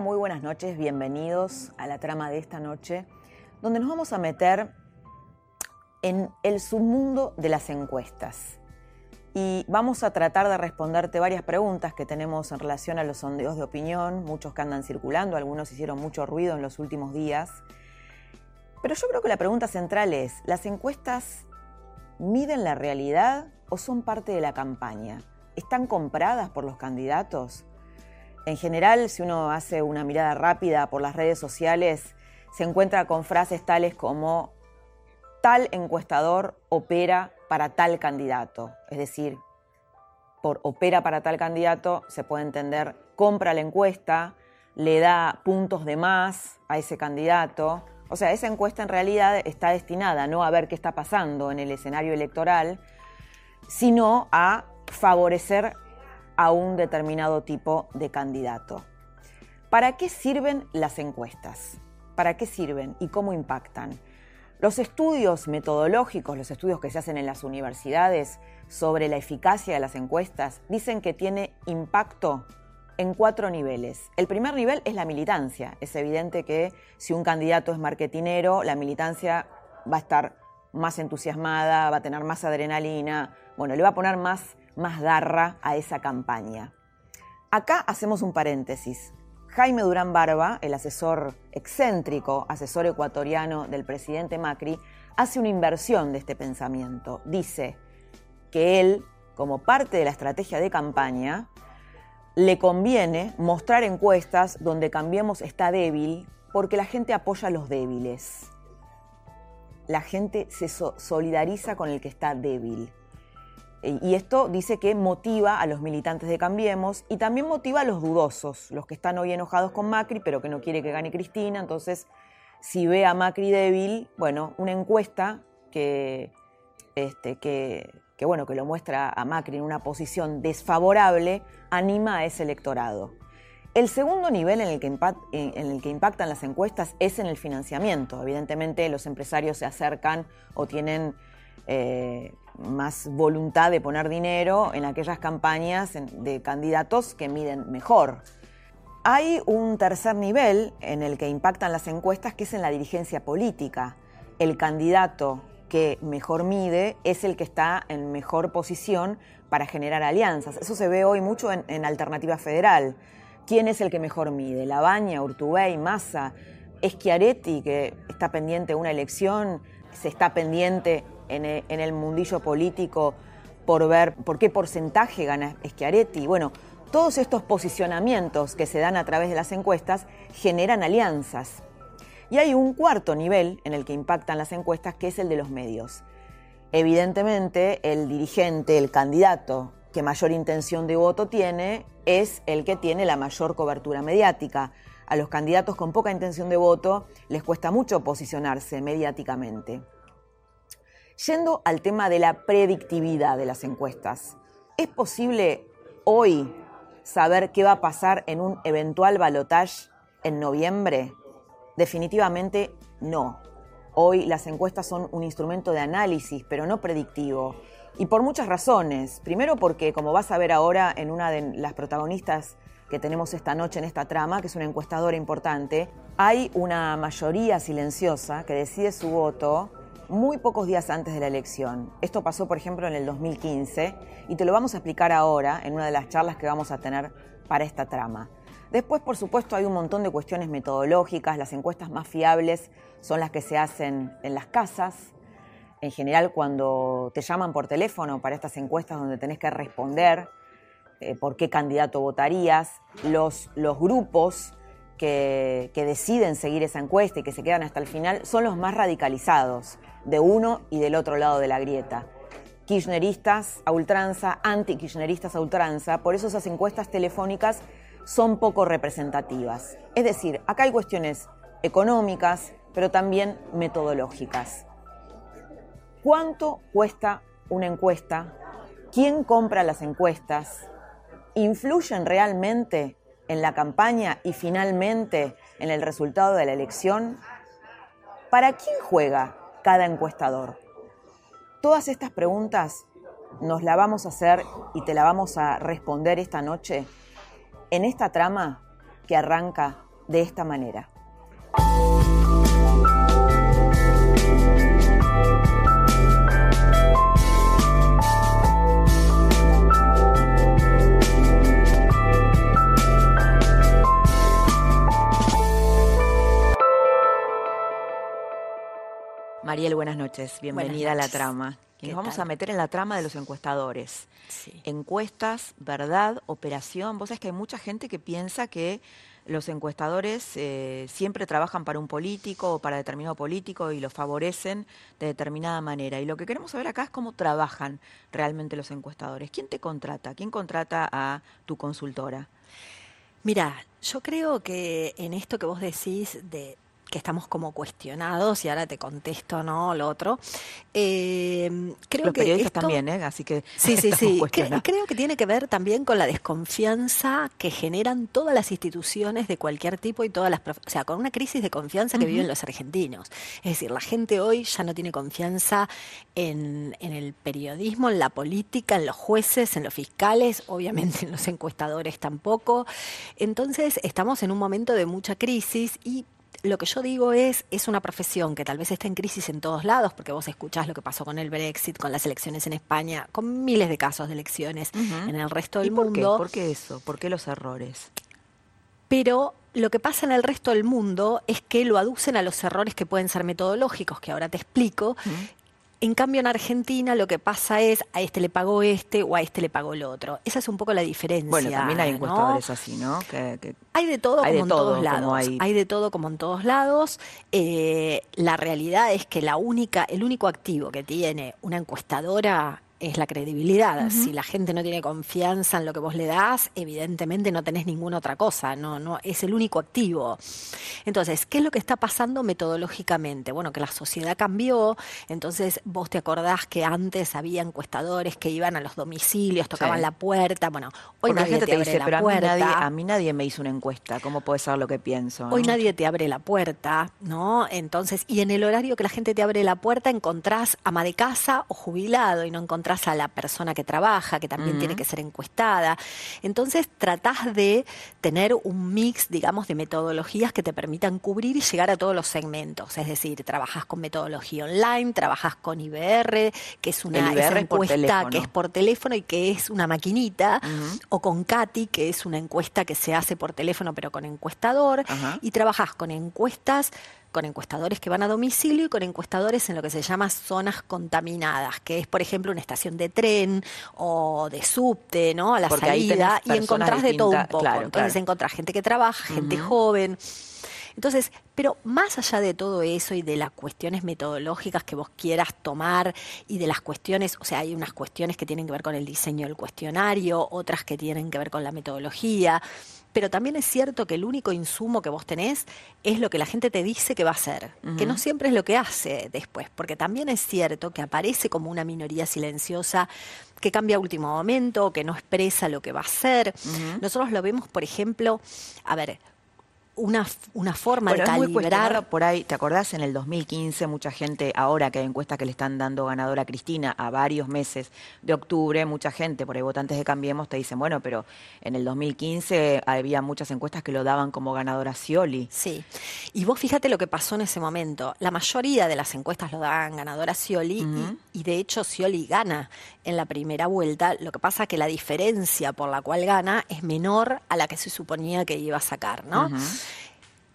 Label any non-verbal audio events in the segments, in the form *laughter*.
Muy buenas noches, bienvenidos a la trama de esta noche, donde nos vamos a meter en el submundo de las encuestas. Y vamos a tratar de responderte varias preguntas que tenemos en relación a los sondeos de opinión, muchos que andan circulando, algunos hicieron mucho ruido en los últimos días. Pero yo creo que la pregunta central es, ¿las encuestas miden la realidad o son parte de la campaña? ¿Están compradas por los candidatos? En general, si uno hace una mirada rápida por las redes sociales, se encuentra con frases tales como tal encuestador opera para tal candidato. Es decir, por opera para tal candidato se puede entender compra la encuesta, le da puntos de más a ese candidato. O sea, esa encuesta en realidad está destinada no a ver qué está pasando en el escenario electoral, sino a favorecer a un determinado tipo de candidato. ¿Para qué sirven las encuestas? ¿Para qué sirven y cómo impactan? Los estudios metodológicos, los estudios que se hacen en las universidades sobre la eficacia de las encuestas, dicen que tiene impacto en cuatro niveles. El primer nivel es la militancia. Es evidente que si un candidato es marketinero, la militancia va a estar más entusiasmada, va a tener más adrenalina, bueno, le va a poner más más garra a esa campaña. Acá hacemos un paréntesis. Jaime Durán Barba, el asesor excéntrico, asesor ecuatoriano del presidente Macri, hace una inversión de este pensamiento. Dice que él, como parte de la estrategia de campaña, le conviene mostrar encuestas donde Cambiemos está débil porque la gente apoya a los débiles. La gente se solidariza con el que está débil. Y esto dice que motiva a los militantes de Cambiemos y también motiva a los dudosos, los que están hoy enojados con Macri, pero que no quiere que gane Cristina. Entonces, si ve a Macri débil, bueno, una encuesta que, este, que, bueno, que lo muestra a Macri en una posición desfavorable, anima a ese electorado. El segundo nivel en el, que en el, que impactan las encuestas es en el financiamiento. Evidentemente los empresarios se acercan o tienen eh, más voluntad de poner dinero en aquellas campañas de candidatos que miden mejor. Hay un tercer nivel en el que impactan las encuestas que es en la dirigencia política. El candidato que mejor mide es el que está en mejor posición para generar alianzas. Eso se ve hoy mucho en, Alternativa Federal. ¿Quién es el que mejor mide? ¿Labaña, Urtubey, Massa? Schiaretti, que está pendiente de una elección, se está pendiente en el mundillo político por ver por qué porcentaje gana Schiaretti. Bueno, todos estos posicionamientos que se dan a través de las encuestas generan alianzas. Y hay un cuarto nivel en el que impactan las encuestas, que es el de los medios. Evidentemente, el dirigente, el candidato que mayor intención de voto tiene, es el que tiene la mayor cobertura mediática. A los candidatos con poca intención de voto les cuesta mucho posicionarse mediáticamente. Yendo al tema de la predictividad de las encuestas, ¿es posible hoy saber qué va a pasar en un eventual balotage en noviembre? Definitivamente no. Hoy las encuestas son un instrumento de análisis, pero no predictivo. Y por muchas razones. Primero porque, como vas a ver ahora en una de las protagonistas que tenemos esta noche en esta trama, que es una encuestadora importante, hay una mayoría silenciosa que decide su voto muy pocos días antes de la elección. Esto pasó, por ejemplo, en el 2015 y te lo vamos a explicar ahora en una de las charlas que vamos a tener para esta trama. Después, por supuesto, hay un montón de cuestiones metodológicas. Las encuestas más fiables son las que se hacen en las casas. En general, cuando te llaman por teléfono para estas encuestas donde tenés que responder eh, por qué candidato votarías, los, grupos que deciden seguir esa encuesta y que se quedan hasta el final son los más radicalizados de uno y del otro lado de la grieta. kirchneristas a ultranza, anti-kirchneristas a ultranza, por eso esas encuestas telefónicas son poco representativas. Es decir, acá hay cuestiones económicas, pero también metodológicas. ¿Cuánto cuesta una encuesta? ¿Quién compra las encuestas? ¿Influyen realmente en la campaña y finalmente en el resultado de la elección? ¿Para quién juega cada encuestador? Todas estas preguntas nos la vamos a hacer y te la vamos a responder esta noche en esta trama que arranca de esta manera. Mariel, buenas noches. Bienvenida a la trama. Y nos vamos a meter en la trama de los encuestadores. Encuestas, verdad, operación. Vos sabés que hay mucha gente que piensa que los encuestadores eh, siempre trabajan para un político o para determinado político y lo favorecen de determinada manera. Y lo que queremos saber acá es cómo trabajan realmente los encuestadores. ¿Quién te contrata? ¿Quién contrata a tu consultora? Mira, yo creo que en esto que vos decís de que estamos como cuestionados y ahora te contesto, ¿no? Lo otro. Eh, creo Los periodistas también, ¿eh? Así que sí, sí, sí. creo que tiene que ver también con la desconfianza que generan todas las instituciones de cualquier tipo y todas las, o sea, con una crisis de confianza que viven los argentinos. Es decir, la gente hoy ya no tiene confianza en, en el periodismo, en la política, en los jueces, en los fiscales, obviamente en los encuestadores tampoco. Entonces estamos en un momento de mucha crisis y lo que yo digo es, es una profesión que tal vez está en crisis en todos lados, porque vos escuchás lo que pasó con el Brexit, con las elecciones en España, con miles de casos de elecciones en el resto del por mundo. Qué? ¿Por qué eso? ¿Por qué los errores? Pero lo que pasa en el resto del mundo es que lo aducen a los errores que pueden ser metodológicos, que ahora te explico, en cambio, en Argentina lo que pasa es a este le pagó este o a este le pagó el otro. Esa es un poco la diferencia. Bueno, también hay encuestadores así, ¿no? hay de todo como en todos lados. Hay... de todo como en todos lados. Eh, la realidad es que la única, el único activo que tiene una encuestadora es la credibilidad. Si la gente no tiene confianza en lo que vos le das, evidentemente no tenés ninguna otra cosa, no, no, es el único activo. Entonces, ¿qué es lo que está pasando metodológicamente? Bueno, que la sociedad cambió, entonces vos te acordás que antes había encuestadores que iban a los domicilios, tocaban la puerta, bueno, hoy nadie te, abre la puerta. A mí, nadie, me hizo una encuesta, ¿cómo puede saber lo que pienso? Hoy nadie te abre la puerta, ¿no? Entonces, y en el horario que la gente te abre la puerta encontrás ama de casa o jubilado y no encontrás a la persona que trabaja, que también tiene que ser encuestada. Entonces tratás de tener un mix, digamos, de metodologías que te permitan cubrir y llegar a todos los segmentos. Es decir, trabajas con metodología online, trabajas con IBR, que es una encuesta que es por teléfono y que es una maquinita, o con CATI, que es una encuesta que se hace por teléfono pero con encuestador, y trabajas con encuestas con encuestadores que van a domicilio y con encuestadores en lo que se llama zonas contaminadas, que es, por ejemplo, una estación de tren o de subte, ¿no? A la salida, y encontrás de todo un poco. Entonces encontrás gente que trabaja, gente joven. Entonces, pero más allá de todo eso y de las cuestiones metodológicas que vos quieras tomar y de las cuestiones, o sea, hay unas cuestiones que tienen que ver con el diseño del cuestionario, otras que tienen que ver con la metodología, pero también es cierto que el único insumo que vos tenés es lo que la gente te dice que va a hacer, que no siempre es lo que hace después, porque también es cierto que aparece como una minoría silenciosa que cambia a último momento, que no expresa lo que va a hacer. Nosotros lo vemos, por ejemplo, a ver, una, una forma de calibrar. por ahí, ¿te acordás? En el 2015, mucha gente, ahora que hay encuestas que le están dando ganadora a Cristina a varios meses de octubre, mucha gente, por ahí votantes de Cambiemos, te dicen, bueno, pero en el 2015 había muchas encuestas que lo daban como ganadora a Scioli. Sí, y vos fíjate lo que pasó en ese momento. La mayoría de las encuestas lo daban ganadora a Scioli y, de hecho Scioli gana en la primera vuelta. Lo que pasa es que la diferencia por la cual gana es menor a la que se suponía que iba a sacar, ¿no?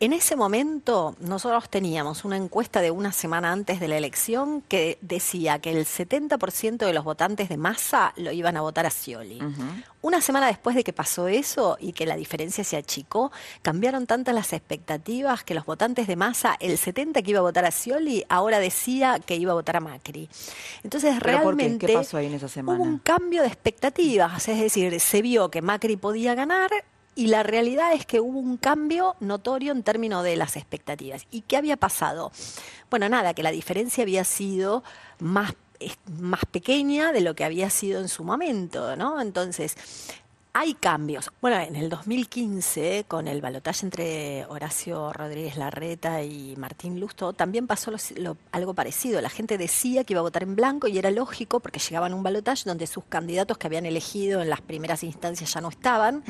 En ese momento nosotros teníamos una encuesta de una semana antes de la elección que decía que el 70% de los votantes de masa lo iban a votar a Scioli. Una semana después de que pasó eso y que la diferencia se achicó, cambiaron tantas las expectativas que los votantes de masa, el 70 que iba a votar a Scioli, ahora decía que iba a votar a Macri. Entonces realmente ¿Qué pasó ahí en esa semana? hubo un cambio de expectativas, es decir, se vio que Macri podía ganar y la realidad es que hubo un cambio notorio en términos de las expectativas. ¿Y qué había pasado? Bueno, nada, que la diferencia había sido más, más pequeña de lo que había sido en su momento, ¿no? Entonces, hay cambios. Bueno, en el 2015, con el balotaje entre Horacio Rodríguez Larreta y Martín Lusto, también pasó algo parecido. La gente decía que iba a votar en blanco y era lógico porque llegaban a un balotaje donde sus candidatos que habían elegido en las primeras instancias ya no estaban.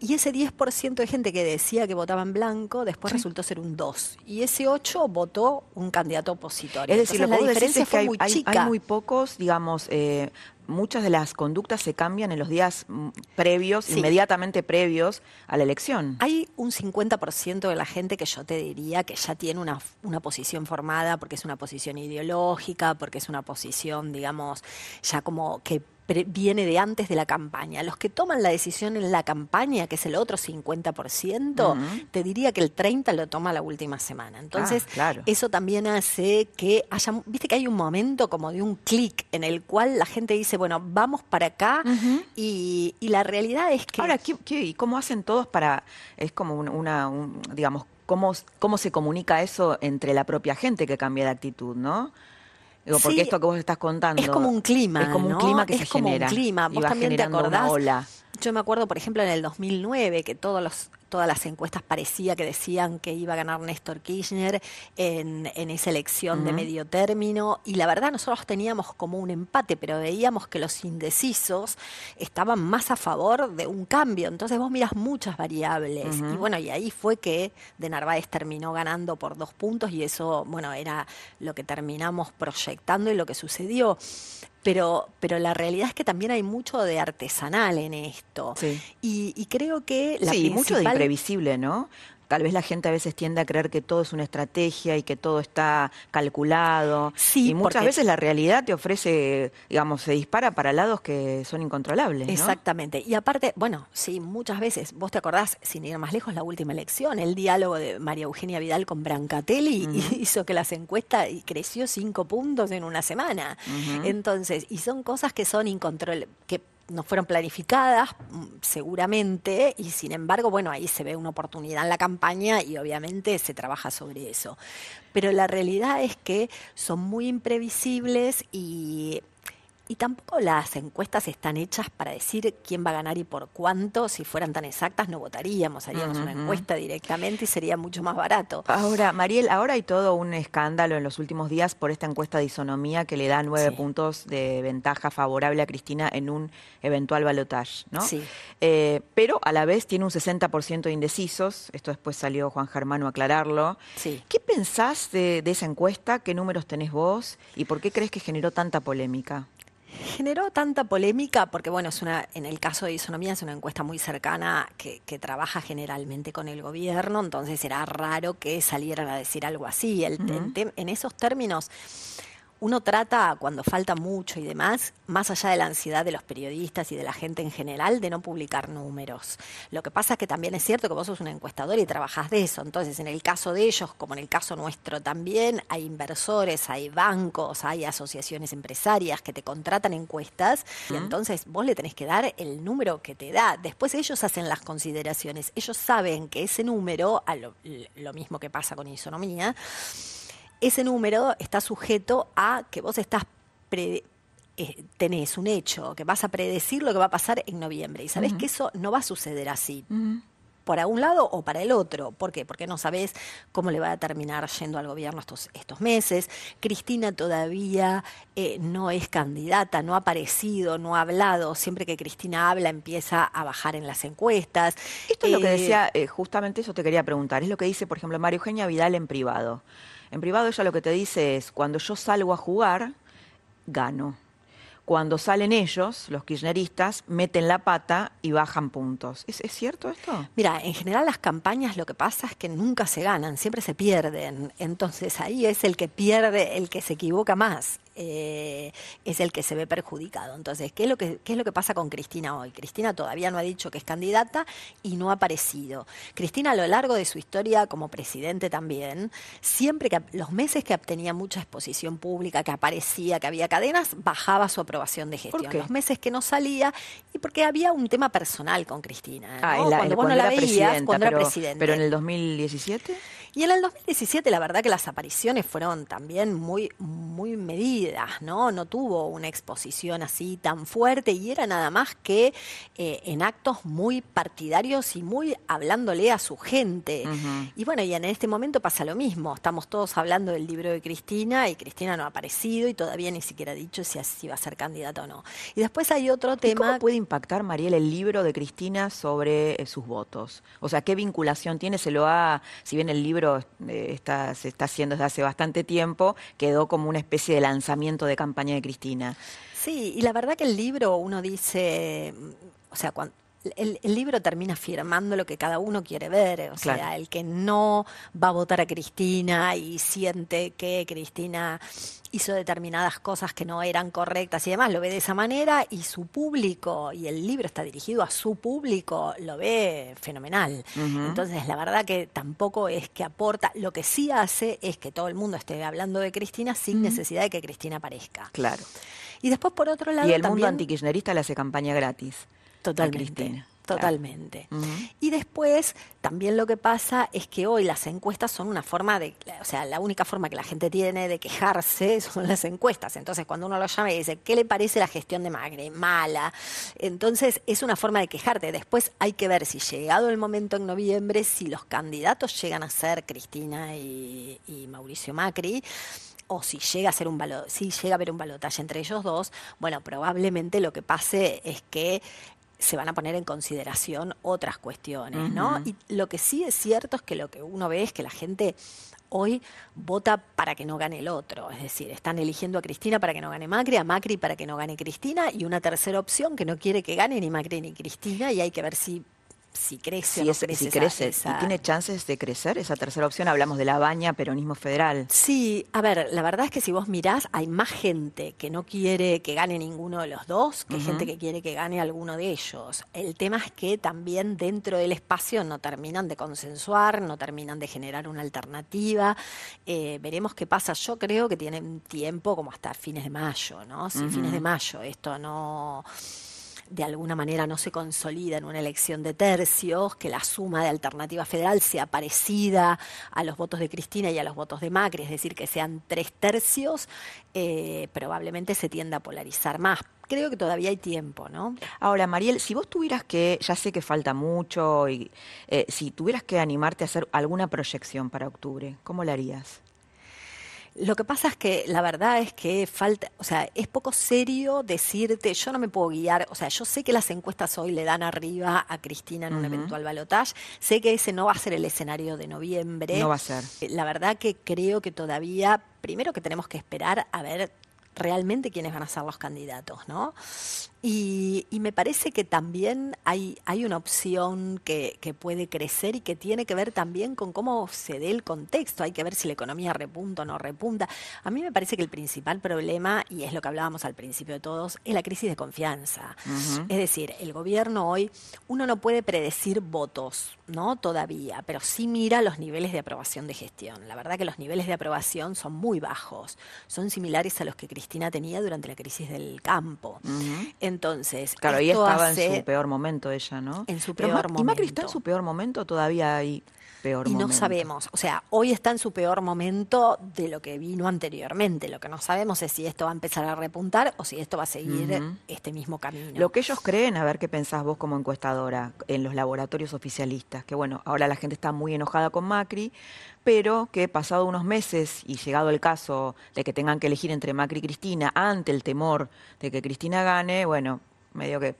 Y ese 10% de gente que decía que votaba en blanco, después resultó ser un 2. Y ese 8 votó un candidato opositor. Es decir, la diferencia es que hay, muy hay, muy pocos, digamos, eh, muchas de las conductas se cambian en los días mm, previos, inmediatamente previos a la elección. Hay un 50% de la gente que yo te diría que ya tiene una, una posición formada porque es una posición ideológica, porque es una posición, digamos, ya como que viene de antes de la campaña. Los que toman la decisión en la campaña, que es el otro 50%, te diría que el 30% lo toma la última semana. Entonces, ah, eso también hace que haya, viste que hay un momento como de un clic en el cual la gente dice, bueno, vamos para acá y, la realidad es que... Ahora, ¿qué, cómo hacen todos para, es como una, digamos, cómo, cómo se comunica eso entre la propia gente que cambia de actitud, ¿no? Digo, porque esto que vos estás contando. Es como un clima. Es como un clima que se genera. Es como un clima. Vos también te acordás. Yo me acuerdo, por ejemplo, en el 2009, que todos los todas las encuestas parecía que decían que iba a ganar Néstor Kirchner en, esa elección de medio término. Y la verdad nosotros teníamos como un empate, pero veíamos que los indecisos estaban más a favor de un cambio. Entonces vos miras muchas variables. Y bueno, y ahí fue que De Narváez terminó ganando por dos puntos y eso, bueno, era lo que terminamos proyectando y lo que sucedió. Pero, pero la realidad es que también hay mucho de artesanal en esto. Y, creo que la sí, mucho de imprevisible, ¿no? Tal vez la gente a veces tiende a creer que todo es una estrategia y que todo está calculado. Sí, y muchas veces la realidad te ofrece, digamos, se dispara para lados que son incontrolables. Exactamente. Y aparte, bueno, sí, muchas veces, vos te acordás, sin ir más lejos, la última elección, el diálogo de María Eugenia Vidal con Brancatelli *laughs* hizo que las encuestas creció cinco puntos en una semana. Entonces, y son cosas que son incontrolables, que no fueron planificadas mm, seguramente y sin embargo, bueno, ahí se ve una oportunidad en la campaña y obviamente se trabaja sobre eso. Pero la realidad es que son muy imprevisibles y y tampoco las encuestas están hechas para decir quién va a ganar y por cuánto. Si fueran tan exactas, no votaríamos, haríamos una encuesta directamente y sería mucho más barato. Ahora, Mariel, ahora hay todo un escándalo en los últimos días por esta encuesta de isonomía que le da nueve puntos de ventaja favorable a Cristina en un eventual balotaje, ¿no? Sí. Eh, pero a la vez tiene un 60% de indecisos. Esto después salió Juan Germano a aclararlo. Sí. ¿Qué pensás de esa encuesta? ¿Qué números tenés vos? ¿Y por qué crees que generó tanta polémica? Generó tanta polémica porque, bueno, es una, en el caso de Isonomía es una encuesta muy cercana que, que trabaja generalmente con el gobierno, entonces era raro que salieran a decir algo así. El, en esos términos uno trata, cuando falta mucho y demás, más allá de la ansiedad de los periodistas y de la gente en general, de no publicar números. Lo que pasa es que también es cierto que vos sos un encuestador y trabajás de eso. Entonces, en el caso de ellos, como en el caso nuestro también, hay inversores, hay bancos, hay asociaciones empresarias que te contratan encuestas y entonces vos le tenés que dar el número que te da. Después ellos hacen las consideraciones. Ellos saben que ese número, a lo, lo mismo que pasa con isonomía, ese número está sujeto a que vos estás eh, tenés un hecho, que vas a predecir lo que va a pasar en noviembre. Y sabés que eso no va a suceder así. Para un lado o para el otro. ¿Por qué? Porque no sabés cómo le va a terminar yendo al gobierno estos, estos meses. Cristina todavía eh, no es candidata, no ha aparecido, no ha hablado. Siempre que Cristina habla empieza a bajar en las encuestas. Esto es lo que eh, decía, justamente eso te quería preguntar. Es lo que dice, por ejemplo, Mario Eugenia Vidal en privado. En privado ella lo que te dice es, cuando yo salgo a jugar, gano. cuando salen ellos, los kirchneristas, meten la pata y bajan puntos. ¿Es, ¿Es, cierto esto? Mira, en general las campañas lo que pasa es que nunca se ganan, siempre se pierden. Entonces ahí es el que pierde, el que se equivoca más. Eh, es el que se ve perjudicado. Entonces, ¿qué es, lo que, ¿qué es lo que pasa con Cristina hoy? Cristina todavía no ha dicho que es candidata y no ha aparecido. Cristina a lo largo de su historia como presidente también, siempre que los meses que obtenía mucha exposición pública, que aparecía, que había cadenas, bajaba su aprobación de gestión. Los meses que no salía y porque había un tema personal con Cristina. Ah, cuando vos no la veías, cuando era presidente. Pero en el 2017... Y en el 2017 la verdad que las apariciones fueron también muy, muy medidas, ¿no? No tuvo una exposición así tan fuerte y era nada más que eh, en actos muy partidarios y muy hablándole a su gente. Y bueno, y en este momento pasa lo mismo. Estamos todos hablando del libro de Cristina y Cristina no ha aparecido y todavía ni siquiera ha dicho si, si va a ser candidata o no. Y después hay otro tema. ¿Cómo puede impactar, Mariel, el libro de Cristina sobre eh, sus votos? O sea, ¿qué vinculación tiene? Se lo ha, si bien el libro eh, está, se está haciendo desde hace bastante tiempo, quedó como una especie de lanzamiento de campaña de Cristina. Sí, y la verdad que el libro uno dice, o sea, cuando, el, libro termina firmando lo que cada uno quiere ver, o sea, el que no va a votar a Cristina y siente que Cristina hizo determinadas cosas que no eran correctas y demás, lo ve de esa manera y su público, y el libro está dirigido a su público, lo ve fenomenal. Entonces, la verdad que tampoco es que aporta, lo que sí hace es que todo el mundo esté hablando de Cristina sin necesidad de que Cristina aparezca. Claro. Y después, por otro lado, y el mundo antikirchnerista le hace campaña gratis. Totalmente. Totalmente. Y después, también lo que pasa es que hoy las encuestas son una forma de, o sea, la única forma que la gente tiene de quejarse *laughs* son las encuestas. Entonces, cuando uno lo llama y dice, ¿qué le parece la gestión de Magre? Mala. Entonces, es una forma de quejarte. Después hay que ver si llegado el momento en noviembre, si los candidatos llegan a ser Cristina y, y Mauricio Macri o si llega a ser un si llega a haber un balotaje entre ellos dos, bueno, probablemente lo que pase es que se van a poner en consideración otras cuestiones, ¿no? Y lo que sí es cierto es que lo que uno ve es que la gente hoy vota para que no gane el otro. Es decir, están eligiendo a Cristina para que no gane Macri, a Macri para que no gane Cristina y una tercera opción que no quiere que gane ni Macri ni Cristina y hay que ver si si crece. Si crece, y tiene chances de crecer esa tercera opción, hablamos de la baña, peronismo federal. Sí, a ver, la verdad es que si vos mirás, hay más gente que no quiere que gane ninguno de los dos que gente que quiere que gane alguno de ellos. El tema es que también dentro del espacio no terminan de consensuar, no terminan de generar una alternativa. Eh, veremos qué pasa. Yo creo que tienen tiempo como hasta fines de mayo, ¿no? Si fines de mayo esto no de alguna manera no se consolida en una elección de tercios, que la suma de alternativa federal sea parecida a los votos de Cristina y a los votos de Macri, es decir, que sean tres tercios, eh, probablemente se tienda a polarizar más. Creo que todavía hay tiempo, ¿no? Ahora, Mariel, si vos tuvieras que, ya sé que falta mucho, y eh, si tuvieras que animarte a hacer alguna proyección para octubre, ¿cómo la harías? Lo que pasa es que la verdad es que falta, o sea, es poco serio decirte, yo no me puedo guiar, o sea, yo sé que las encuestas hoy le dan arriba a Cristina en un eventual balotaje, sé que ese no va a ser el escenario de noviembre. No va a ser. La verdad que creo que todavía, primero que tenemos que esperar a ver realmente quiénes van a ser los candidatos, ¿no? Y, me parece que también hay, hay una opción que, que, puede crecer y que tiene que ver también con cómo se dé el contexto. Hay que ver si la economía repunta o no repunta. A mí me parece que el principal problema, y es lo que hablábamos al principio de todos, es la crisis de confianza. Es decir, el gobierno hoy, uno no puede predecir votos, ¿no? Todavía, pero sí mira los niveles de aprobación de gestión. La verdad que los niveles de aprobación son muy bajos. Son similares a los que Cristina tenía durante la crisis del campo. Entonces, claro, ahí estaba en su peor momento ella, ¿no? En su peor momento. ¿Y Macri está en su peor momento? Todavía hay peor y no sabemos, o sea, hoy está en su peor momento de lo que vino anteriormente. Lo que no sabemos es si esto va a empezar a repuntar o si esto va a seguir este mismo camino. Lo que ellos creen, a ver qué pensás vos como encuestadora en los laboratorios oficialistas, que bueno, ahora la gente está muy enojada con Macri, pero que pasado unos meses y llegado el caso de que tengan que elegir entre Macri y Cristina, ante el temor de que Cristina gane, bueno, medio que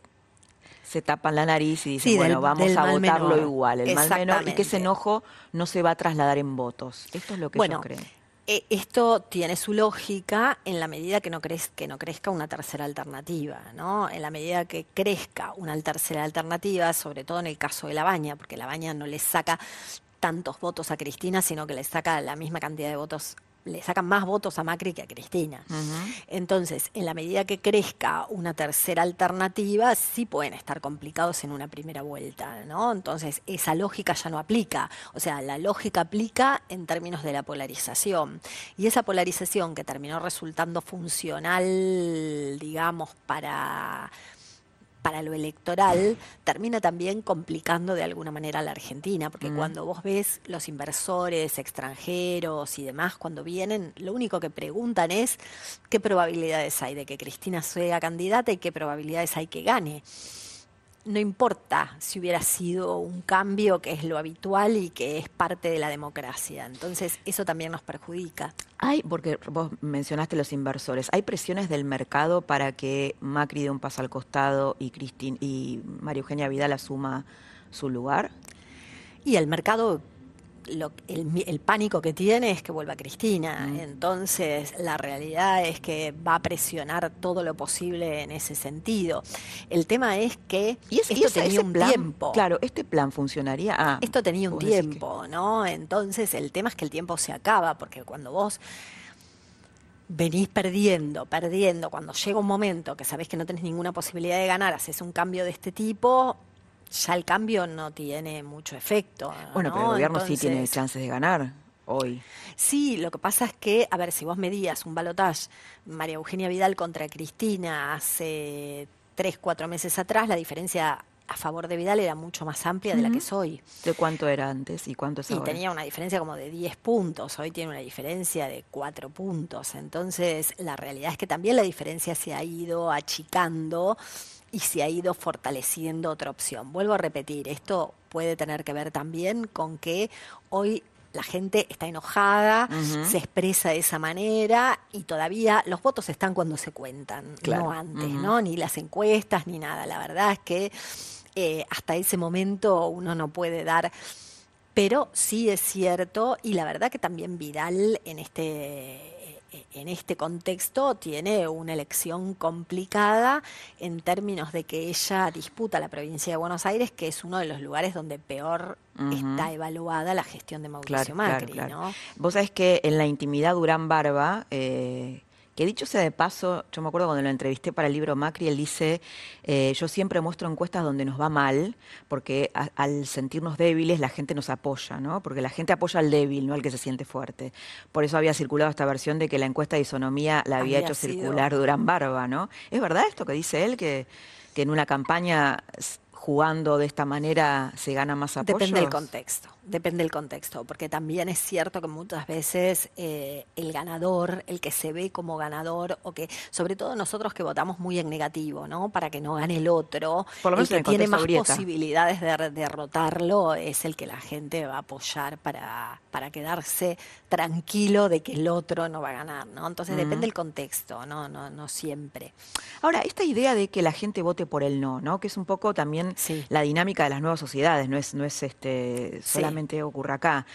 se tapan la nariz y dicen, bueno, vamos a votarlo igual, el mal menor, y que ese enojo no se va a trasladar en votos. Esto es lo que ellos creen. eh, esto tiene su lógica en la medida que no, que no crezca una tercera alternativa, ¿no? En la medida que crezca una tercera alternativa, sobre todo en el caso de la baña, porque la baña no le saca tantos votos a Cristina, sino que le saca la misma cantidad de votos le sacan más votos a Macri que a Cristina. Entonces, en la medida que crezca una tercera alternativa, sí pueden estar complicados en una primera vuelta, ¿no? Entonces, esa lógica ya no aplica. O sea, la lógica aplica en términos de la polarización. Y esa polarización que terminó resultando funcional, digamos, para para lo electoral termina también complicando de alguna manera a la Argentina, porque cuando vos ves los inversores extranjeros y demás, cuando vienen, lo único que preguntan es qué probabilidades hay de que Cristina sea candidata y qué probabilidades hay que gane no importa si hubiera sido un cambio que es lo habitual y que es parte de la democracia. Entonces, eso también nos perjudica. Hay, porque vos mencionaste los inversores, ¿hay presiones del mercado para que Macri dé un paso al costado y, Cristín, y María Eugenia Vidal asuma su lugar? Y el mercado el, pánico que tiene es que vuelva Cristina. Mm. Entonces, la realidad es que va a presionar todo lo posible en ese sentido. El tema es que ¿Y esto tenía un tiempo. Claro, este plan funcionaría. Ah, esto tenía un tiempo, ¿no? Entonces, el tema es que el tiempo se acaba, porque cuando vos venís perdiendo, perdiendo, cuando llega un momento que sabés que no tenés ninguna posibilidad de ganar, haces un cambio de este tipo, ya el cambio no tiene mucho efecto. Bueno, pero el gobierno sí tiene chances de ganar hoy. Sí, lo que pasa es que, a ver, si vos medías un balotaje María Eugenia Vidal contra Cristina hace tres, cuatro meses atrás, la diferencia a favor de Vidal era mucho más amplia de la que soy. ¿De cuánto era antes y cuánto es ahora? Y tenía una diferencia como de 10 puntos, hoy tiene una diferencia de 4 puntos. Entonces, la realidad es que también la diferencia se ha ido achicando y se ha ido fortaleciendo otra opción. Vuelvo a repetir, esto puede tener que ver también con que hoy la gente está enojada, se expresa de esa manera y todavía los votos están cuando se cuentan, no antes, ¿no? Ni las encuestas ni nada. La verdad es que eh, hasta ese momento uno no puede dar. Pero sí es cierto, y la verdad que también Vidal en este en este contexto tiene una elección complicada en términos de que ella disputa la provincia de Buenos Aires, que es uno de los lugares donde peor está evaluada la gestión de Mauricio Macri. ¿no? Vos sabés que en la intimidad Durán Barba, eh, que dicho sea de paso, yo me acuerdo cuando lo entrevisté para el libro Macri, él dice, eh, yo siempre muestro encuestas donde nos va mal, porque al sentirnos débiles la gente nos apoya, ¿no? Porque la gente apoya al débil, no al que se siente fuerte. Por eso había circulado esta versión de que la encuesta de isonomía la había, hecho circular Durán Barba, ¿no? ¿Es verdad esto que dice él, que, que en una campaña jugando de esta manera se gana más apoyo? Depende del contexto depende del contexto, porque también es cierto que muchas veces eh, el ganador, el que se ve como ganador, o que, sobre todo nosotros que votamos muy en negativo, ¿no? Para que no gane el otro, Por lo el que tiene más posibilidades de derrotarlo es el que la gente va a apoyar para, para quedarse tranquilo de que el otro no va a ganar, ¿no? Entonces depende del contexto, ¿no? No, no siempre. Ahora, esta idea de que la gente vote por el no, ¿no? Que es un poco también la dinámica de las nuevas sociedades, no es, no es este solamente ocurra acá.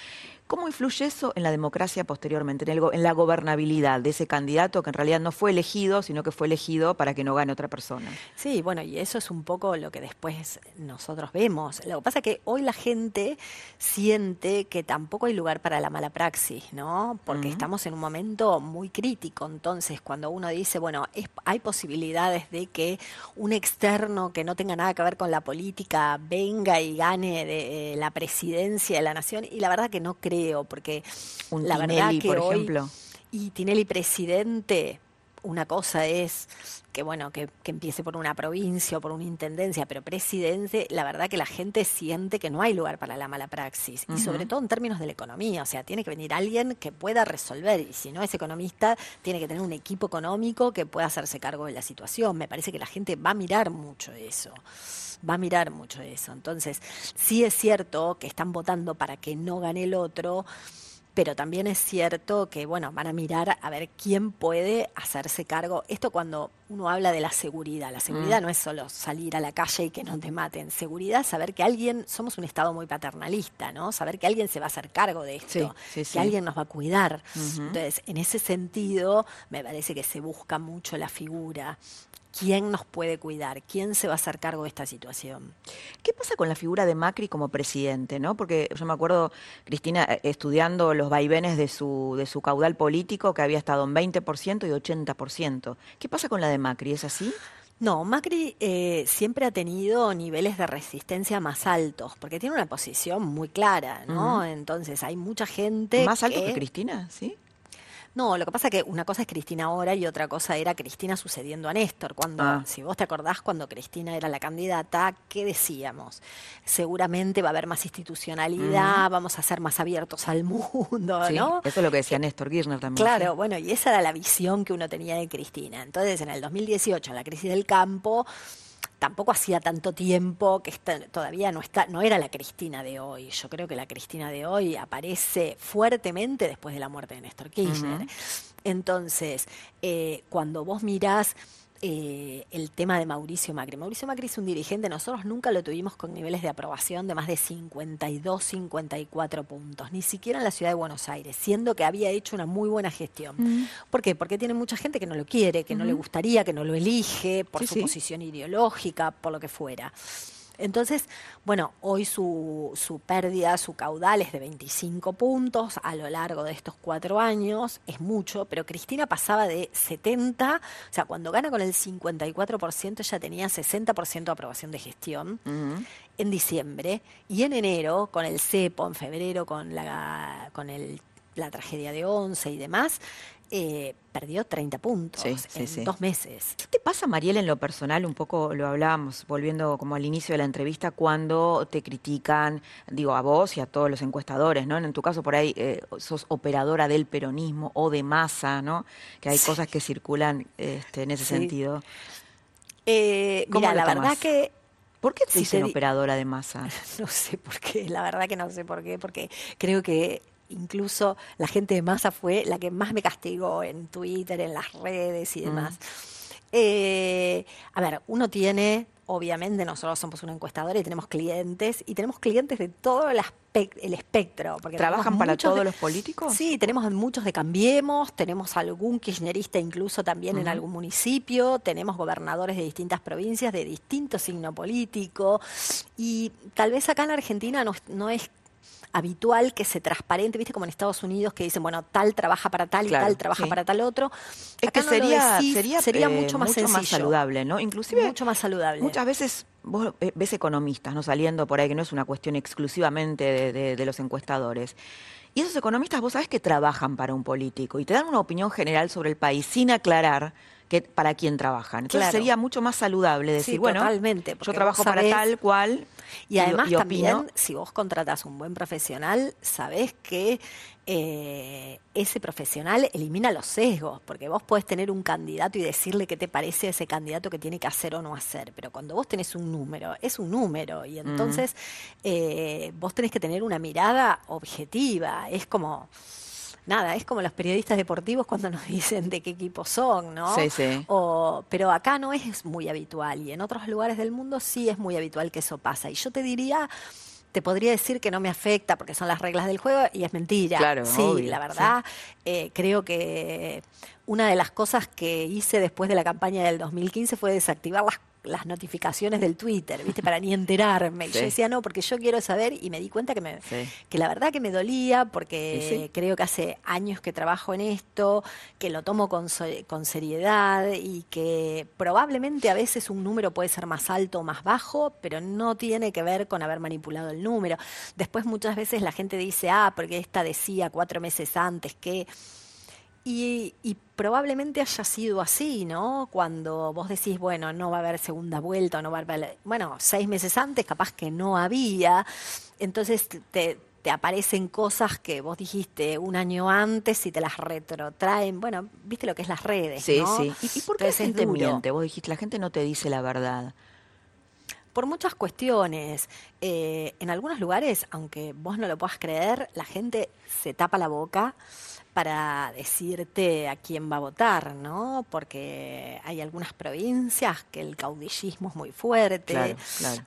¿Cómo influye eso en la democracia posteriormente, en, en, la gobernabilidad de ese candidato que en realidad no fue elegido, sino que fue elegido para que no gane otra persona? Sí, bueno, y eso es un poco lo que después nosotros vemos. Lo que pasa es que hoy la gente siente que tampoco hay lugar para la mala praxis, ¿no? Porque estamos en un momento muy crítico. Entonces, cuando uno dice, bueno, hay posibilidades de que un externo que no tenga nada que ver con la política venga y gane de, eh, la presidencia de la nación, y la verdad que no creo porque Un la verdad que por ejemplo. Y Tinelli presidente, una cosa es que bueno, que, empiece por una provincia o por una intendencia, pero presidente, la verdad que la gente siente que no hay lugar para la mala praxis. Y sobre todo en términos de la economía. O sea, tiene que venir alguien que pueda resolver. Y si no es economista, tiene que tener un equipo económico que pueda hacerse cargo de la situación. Me parece que la gente va a mirar mucho eso va a mirar mucho eso. Entonces, sí es cierto que están votando para que no gane el otro, pero también es cierto que, bueno, van a mirar a ver quién puede hacerse cargo. Esto cuando uno habla de la seguridad, la seguridad mm. no es solo salir a la calle y que no te maten, seguridad es saber que alguien, somos un Estado muy paternalista, ¿no? Saber que alguien se va a hacer cargo de esto, que alguien nos va a cuidar. Entonces, en ese sentido, me parece que se busca mucho la figura ¿Quién nos puede cuidar? ¿Quién se va a hacer cargo de esta situación? ¿Qué pasa con la figura de Macri como presidente? ¿no? Porque yo me acuerdo, Cristina, eh, estudiando los vaivenes de su, de su caudal político, que había estado en 20% y 80%. ¿Qué pasa con la de Macri? ¿Es así? No, Macri eh, siempre ha tenido niveles de resistencia más altos, porque tiene una posición muy clara, ¿no? Entonces hay mucha gente. ¿Más alto que Cristina? ¿Sí? No, lo que pasa es que una cosa es Cristina ahora y otra cosa era Cristina sucediendo a Néstor. Cuando, ah. si vos te acordás, cuando Cristina era la candidata, ¿qué decíamos? Seguramente va a haber más institucionalidad, vamos a ser más abiertos al mundo, ¿no? Eso es lo que decía Néstor Kirchner también. Claro, bueno, y esa era la visión que uno tenía de Cristina. Entonces, en el 2018, en la crisis del campo, tampoco hacía tanto tiempo que todavía no está, no era la Cristina de hoy. Yo creo que la Cristina de hoy aparece fuertemente después de la muerte de Néstor Kirchner. Entonces, eh, cuando vos mirás eh, el tema de Mauricio Macri. Mauricio Macri es un dirigente, nosotros nunca lo tuvimos con niveles de aprobación de más de 52, 54 puntos, ni siquiera en la ciudad de Buenos Aires, siendo que había hecho una muy buena gestión. Mm. ¿Por qué? Porque tiene mucha gente que no lo quiere, que no le gustaría, que no lo elige por su posición ideológica, por lo que fuera. Entonces, bueno, hoy su, su, pérdida, su caudal es de 25 puntos a lo largo de estos cuatro años, es mucho, pero Cristina pasaba de 70, o sea, cuando gana con el 54% ya tenía 60% de aprobación de gestión en diciembre, y en enero, con el CEPO, en febrero con la, con el, la tragedia de Once y demás, eh, perdió 30 puntos en dos meses. ¿Qué te pasa, Mariel, en lo personal? Un poco lo hablábamos, volviendo como al inicio de la entrevista, cuando te critican, digo, a vos y a todos los encuestadores, ¿no? En tu caso, por ahí eh, sos operadora del peronismo o de masa, ¿no? Que hay cosas que circulan este, en ese sentido. Eh, mira, la verdad que ¿Por qué te dicen operadora de masa? *laughs* No sé por qué, la verdad que no sé por qué, porque creo que incluso la gente de masa fue la que más me castigó en Twitter, en las redes y demás. Mm. Eh, a ver, uno tiene, obviamente, nosotros somos una encuestadora y tenemos clientes, y tenemos clientes de todo el, el espectro. Porque ¿Trabajan para todos los políticos? Sí, tenemos muchos de Cambiemos, tenemos algún kirchnerista incluso también en algún municipio, tenemos gobernadores de distintas provincias, de distinto signo político, y tal vez acá en Argentina no, no es habitual que se transparente, viste como en Estados Unidos que dicen, bueno, tal trabaja para tal y tal trabaja para tal otro. Es que sería, sería, mucho, más, saludable, ¿no? Inclusive mucho más saludable. Muchas veces vos ves economistas, ¿no? Saliendo por ahí, que no es una cuestión exclusivamente de, los encuestadores. Y esos economistas, vos sabés que trabajan para un político y te dan una opinión general sobre el país sin aclarar que para quién trabajan. Entonces sería mucho más saludable decir, bueno, totalmente, yo trabajo para tal cual. Y además también, si vos contratas un buen profesional, sabés que eh, ese profesional elimina los sesgos, porque vos podés tener un candidato y decirle qué te parece ese candidato que tiene que hacer o no hacer, pero cuando vos tenés un número, es un número, y entonces eh, vos tenés que tener una mirada objetiva, es como nada, es como los periodistas deportivos cuando nos *laughs* dicen de qué equipo son, ¿no? Sí, sí. pero acá no es muy habitual y en otros lugares del mundo sí es muy habitual que eso pasa. Y yo te diría, te podría decir que no me afecta porque son las reglas del juego y es mentira. Claro, sí, la verdad, eh, creo que una de las cosas que hice después de la campaña del 2015 fue desactivar las las notificaciones del Twitter, ¿viste? Para ni enterarme. Yo decía, no, porque yo quiero saber y me di cuenta que, me, que la verdad que me dolía porque creo que hace años que trabajo en esto, que lo tomo con, con seriedad y que probablemente a veces un número puede ser más alto o más bajo, pero no tiene que ver con haber manipulado el número. Después muchas veces la gente dice, ah, porque esta decía cuatro meses antes que... Y, probablemente haya sido así, ¿no? Cuando vos decís, bueno, no va a haber segunda vuelta, no va a haber, bueno, seis meses antes capaz que no había, entonces te, aparecen cosas que vos dijiste un año antes y te las retrotraen. Bueno, viste lo que es las redes. Sí, sí. ¿Y, por qué la gente miente? Vos dijiste, la gente no te dice la verdad. Por muchas cuestiones. Eh, en algunos lugares, aunque vos no lo puedas creer, la gente se tapa la boca para decirte a quién va a votar, ¿no? Porque hay algunas provincias que el caudillismo es muy fuerte,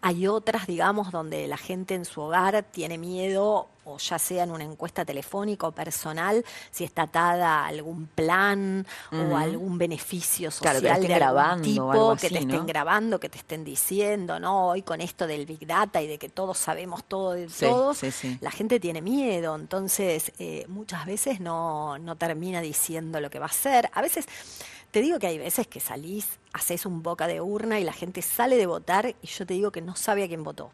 hay otras, digamos, donde la gente en su hogar tiene miedo o ya sea en una encuesta telefónica o personal, si está atada a algún plan o algún beneficio social claro, que de grabando tipo, que te estén grabando, que te estén diciendo, ¿no? Hoy con esto del Big Data y de que todos sabemos todo de todos, la gente tiene miedo, entonces eh, muchas veces no, no termina diciendo lo que va a hacer. A veces... Te digo que hay veces que salís, haces un boca de urna y la gente sale de votar y yo te digo que no sabe a quién votó.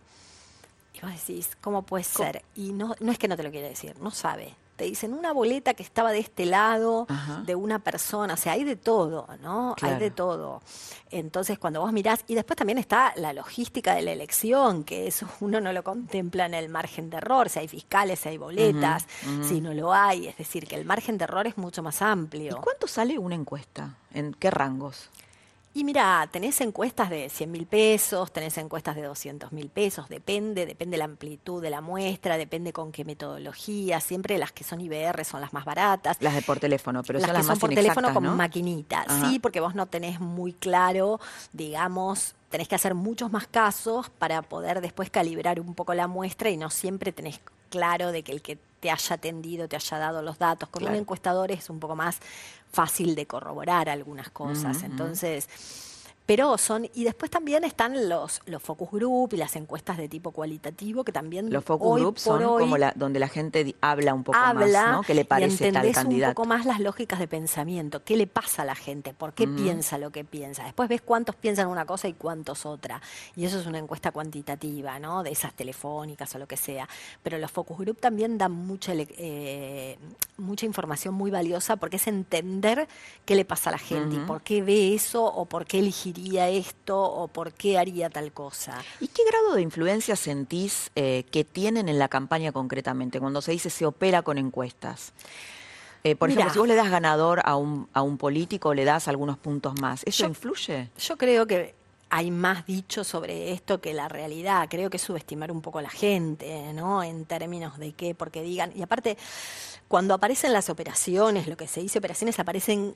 Vos decís, ¿cómo puede ser? Y no, no es que no te lo quiere decir, no sabe. Te dicen una boleta que estaba de este lado, de una persona, o sea, hay de todo, ¿no? Hay de todo. Entonces, cuando vos mirás, y después también está la logística de la elección, que eso *laughs* uno no lo contempla en el margen de error, si hay fiscales, si hay boletas, si no lo hay, es decir, que el margen de error es mucho más amplio. ¿Y cuánto sale una encuesta? ¿En qué rangos? Y mira, tenés encuestas de 100 mil pesos, tenés encuestas de 200 mil pesos, depende, depende la amplitud de la muestra, depende con qué metodología. Siempre las que son IBR son las más baratas. Las de por teléfono, pero las son las que son por teléfono con maquinita. Sí, porque vos no tenés muy claro, digamos, tenés que hacer muchos más casos para poder después calibrar un poco la muestra y no siempre tenés claro de que el que te haya atendido te haya dado los datos. Con un encuestador es un poco más fácil de corroborar algunas cosas. Entonces, pero son, y después también están los, los focus group y las encuestas de tipo cualitativo que también. Los focus group son como la, donde la gente habla un poco más, ¿no? ¿Qué le parece tal candidato? un poco más las lógicas de pensamiento. ¿Qué le pasa a la gente? ¿Por qué piensa lo que piensa? Después ves cuántos piensan una cosa y cuántos otra. Y eso es una encuesta cuantitativa, ¿no? De esas telefónicas o lo que sea. Pero los focus group también dan mucha, eh, mucha información muy valiosa porque es entender qué le pasa a la gente y por qué ve eso o por qué elegir esto o por qué haría tal cosa. ¿Y qué grado de influencia sentís eh, que tienen en la campaña concretamente, cuando se dice se opera con encuestas? Eh, por ejemplo, si vos le das ganador a un, a un político, le das algunos puntos más, ¿eso influye? Yo creo que hay más dicho sobre esto que la realidad. Creo que es subestimar un poco a la gente, ¿no? En términos de qué, porque digan. Y aparte, cuando aparecen las operaciones, lo que se dice operaciones, aparecen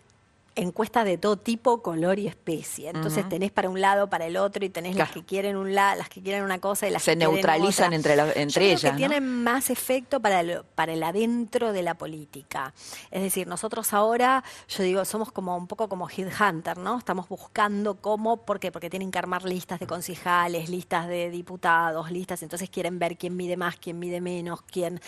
encuestas de todo tipo, color y especie. Entonces tenés para un lado, para el otro y tenés las que quieren un lado, las que quieren una cosa y las se que neutralizan entre entre Yo ellas. Creo que tienen más efecto para el, para el adentro de la política. Es decir, nosotros ahora, yo digo, somos como un poco como Hunter, ¿no? Estamos buscando cómo, ¿por qué? Porque tienen que armar listas de concejales, listas de diputados, listas, entonces quieren ver quién mide más, quién mide menos, quién.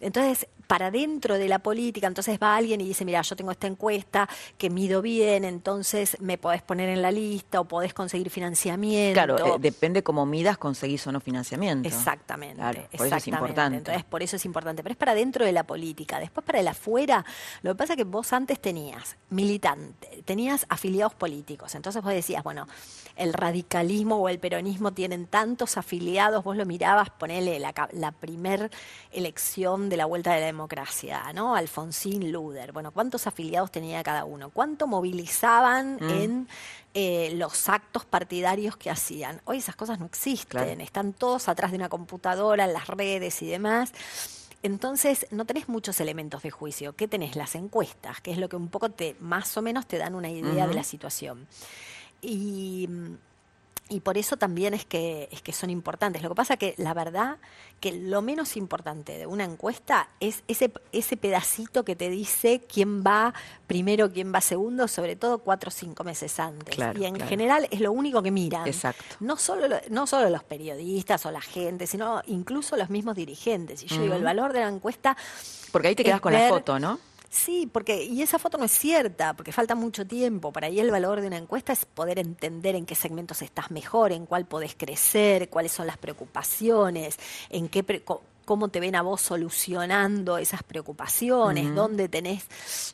Entonces, para dentro de la política, entonces va alguien y dice, mira, yo tengo esta encuesta que mido bien, entonces me podés poner en la lista o podés conseguir financiamiento. Claro, eh, depende cómo midas, conseguís o no financiamiento. Exactamente. por eso es importante. Entonces, por eso es importante. Pero es para dentro de la política. Después, para el afuera, lo que pasa es que vos antes tenías militante, tenías afiliados políticos. Entonces vos decías, bueno, el radicalismo o el peronismo tienen tantos afiliados, vos lo mirabas, ponele la, la primer elección de la vuelta de la democracia, ¿no? Alfonsín Luder. Bueno, ¿cuántos afiliados tenía cada uno? ¿Cuánto movilizaban mm. en eh, los actos partidarios que hacían? Hoy esas cosas no existen, están todos atrás de una computadora, en las redes y demás. Entonces, no tenés muchos elementos de juicio. ¿Qué tenés? Las encuestas, que es lo que un poco te, más o menos te dan una idea de la situación. Y y por eso también es que, es que son importantes. Lo que pasa que la verdad que lo menos importante de una encuesta es ese, ese pedacito que te dice quién va primero, quién va segundo, sobre todo cuatro o cinco meses antes. y en general es lo único que miran. Exacto. No solo, no solo los periodistas o la gente, sino incluso los mismos dirigentes. Y yo digo, el valor de la encuesta... Porque ahí te quedas con la foto, ¿no? Sí, porque y esa foto no es cierta, porque falta mucho tiempo. Para ahí el valor de una encuesta es poder entender en qué segmentos estás mejor, en cuál podés crecer, cuáles son las preocupaciones, en qué cómo te ven a vos solucionando esas preocupaciones, dónde tenés.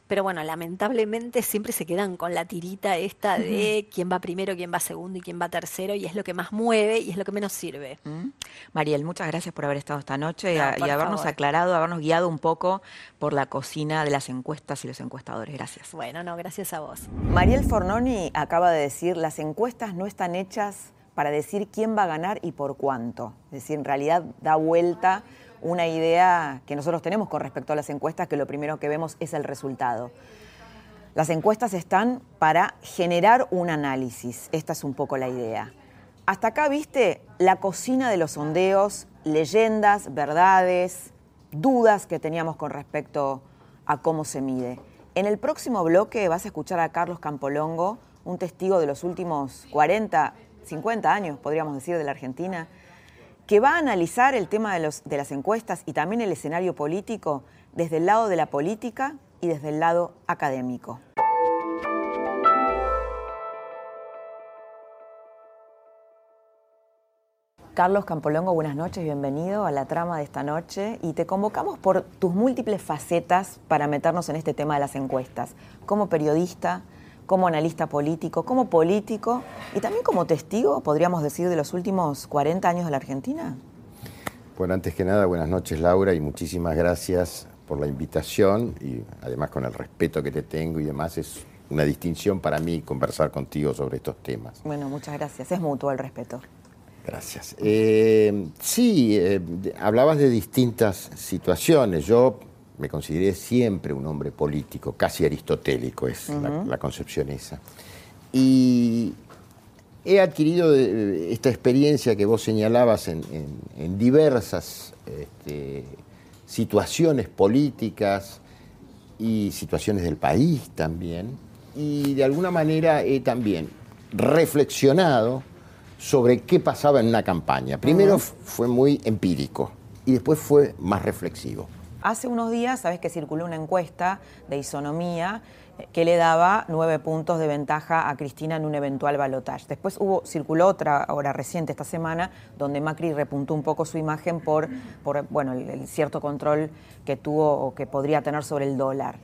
Pero bueno, lamentablemente siempre se quedan con la tirita esta de quién va primero, quién va segundo y quién va tercero, y es lo que más mueve y es lo que menos sirve. Mariel, muchas gracias por haber estado esta noche y, habernos aclarado, habernos guiado un poco por la cocina de las encuestas y los encuestadores. Gracias. Bueno, no, gracias a vos. Mariel Fornoni acaba de decir, las encuestas no están hechas para decir quién va a ganar y por cuánto. Es decir, en realidad da vuelta una idea que nosotros tenemos con respecto a las encuestas, que lo primero que vemos es el resultado. Las encuestas están para generar un análisis, esta es un poco la idea. Hasta acá viste la cocina de los sondeos, leyendas, verdades, dudas que teníamos con respecto a cómo se mide. En el próximo bloque vas a escuchar a Carlos Campolongo, un testigo de los últimos 40, 50 años, podríamos decir, de la Argentina, que va a analizar el tema de, los, de las encuestas y también el escenario político desde el lado de la política y desde el lado académico. Carlos Campolongo, buenas noches, bienvenido a la trama de esta noche y te convocamos por tus múltiples facetas para meternos en este tema de las encuestas, como periodista, como analista político, como político y también como testigo, podríamos decir, de los últimos 40 años de la Argentina. Bueno, antes que nada, buenas noches Laura y muchísimas gracias por la invitación y además con el respeto que te tengo y demás, es una distinción para mí conversar contigo sobre estos temas. Bueno, muchas gracias, es mutuo el respeto. Gracias. Eh, sí, eh, hablabas de distintas situaciones. Yo me consideré siempre un hombre político, casi aristotélico es la, concepción esa. Y he adquirido eh, esta experiencia que vos señalabas en, diversas este, situaciones políticas y situaciones del país también. Y de alguna manera he también reflexionado sobre qué pasaba en una campaña. Primero fue muy empírico y después fue más reflexivo. Hace unos días, sabes que circuló una encuesta de isonomía eh, que le daba nueve puntos de ventaja a Cristina en un eventual balotaje. Después hubo, circuló otra ahora reciente esta semana donde Macri repuntó un poco su imagen por, por bueno, el, cierto control que tuvo o que podría tener sobre el dólar.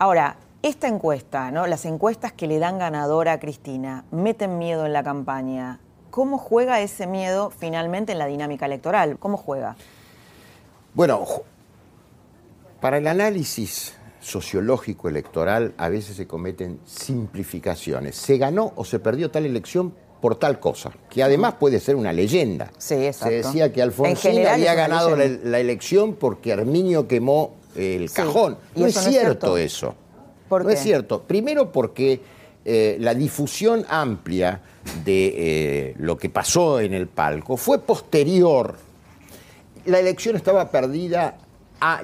Ahora, esta encuesta, ¿no? las encuestas que le dan ganadora a Cristina, meten miedo en la campaña. ¿Cómo juega ese miedo finalmente en la dinámica electoral? ¿Cómo juega? Bueno, para el análisis sociológico electoral a veces se cometen simplificaciones. Se ganó o se perdió tal elección por tal cosa, que además puede ser una leyenda. Sí, exacto. Se decía que Alfonsín había ganado la, elección porque Arminio quemó el cajón. No es, cierto eso. no es cierto. Primero porque eh, la difusión amplia de eh, lo que pasó en el palco fue posterior. La elección estaba perdida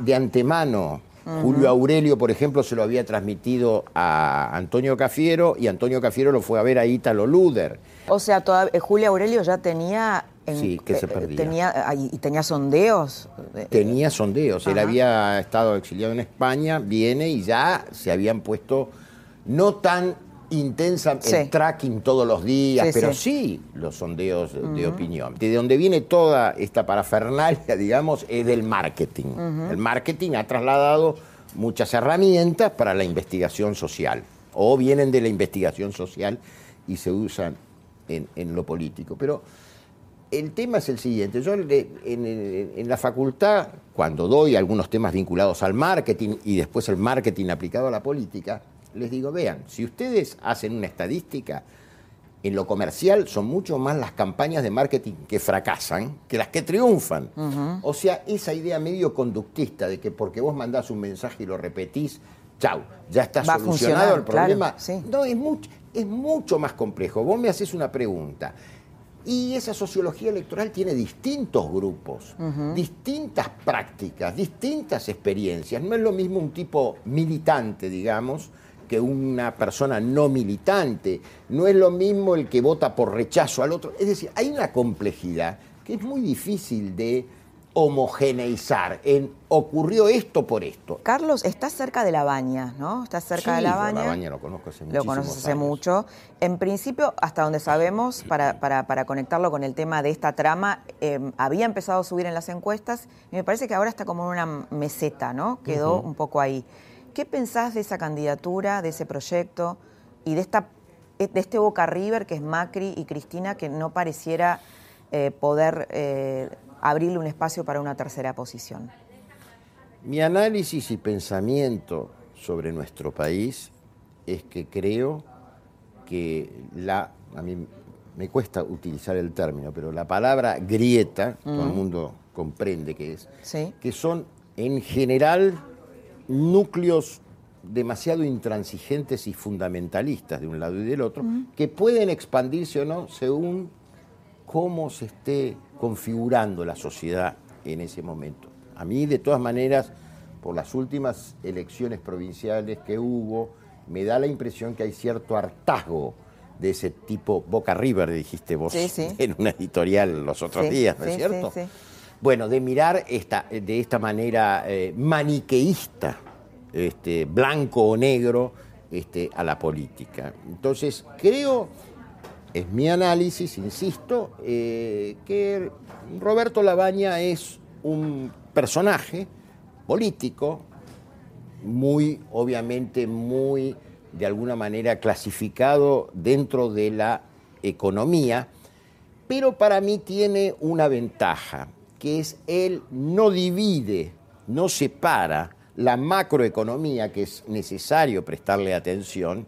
de antemano. Julio Aurelio, por ejemplo, se lo había transmitido a Antonio Cafiero y Antonio Cafiero lo fue a ver a Ítalo Luder. O sea, eh, Julio Aurelio ya tenía sí, que se perdía. Tenía, ¿Y tenía sondeos? Tenía sondeos. Él había estado exiliado en España, viene y ya se habían puesto no tan intensa el tracking todos los días, pero sí. los sondeos de opinión. De donde viene toda esta parafernalia, *laughs* digamos, es del marketing. El marketing ha trasladado muchas herramientas para la investigación social, o vienen de la investigación social y se usan en, lo político. Pero el tema es el siguiente, yo en, en, la facultad, cuando doy algunos temas vinculados al marketing y después el marketing aplicado a la política, les digo, vean, si ustedes hacen una estadística, en lo comercial son mucho más las campañas de marketing que fracasan que las que triunfan. O sea, esa idea medio conductista de que porque vos mandás un mensaje y lo repetís, chau, ya está solucionado el problema. No, es mucho, es mucho más complejo. Vos me haces una pregunta. Y esa sociología electoral tiene distintos grupos, distintas prácticas, distintas experiencias. No es lo mismo un tipo militante, digamos, que una persona no militante. No es lo mismo el que vota por rechazo al otro. Es decir, hay una complejidad que es muy difícil de homogeneizar en ocurrió esto por esto. Carlos, estás cerca de La Baña, ¿no? Estás cerca de La Baña. La Baña lo conozco hace Lo conoces hace mucho. En principio, hasta donde sabemos, para, para, conectarlo con el tema de esta trama, em, había empezado a subir en las encuestas y me parece que ahora está como en una meseta, ¿no? Quedó un poco ahí. ¿Qué pensás de esa candidatura, de ese proyecto y de, esta, de este Boca River que es Macri y Cristina que no pareciera eh, poder eh, abrirle un espacio para una tercera posición? Mi análisis y pensamiento sobre nuestro país es que creo que la, a mí me cuesta utilizar el término, pero la palabra grieta, todo el mundo comprende que es, que son en general núcleos demasiado intransigentes y fundamentalistas de un lado y del otro, que pueden expandirse o no según cómo se esté configurando la sociedad en ese momento. A mí, de todas maneras, por las últimas elecciones provinciales que hubo, me da la impresión que hay cierto hartazgo de ese tipo, Boca River, dijiste vos *laughs* en una editorial los otros días, ¿no es cierto? Bueno, de mirar esta, de esta manera eh, maniqueísta, este, blanco o negro, este, a la política. Entonces, creo, es mi análisis, insisto, eh, que Roberto Labaña es un personaje político muy, obviamente, muy, de alguna manera, clasificado dentro de la economía, pero para mí tiene una ventaja, que es él no divide, no separa la macroeconomía, que es necesario prestarle atención,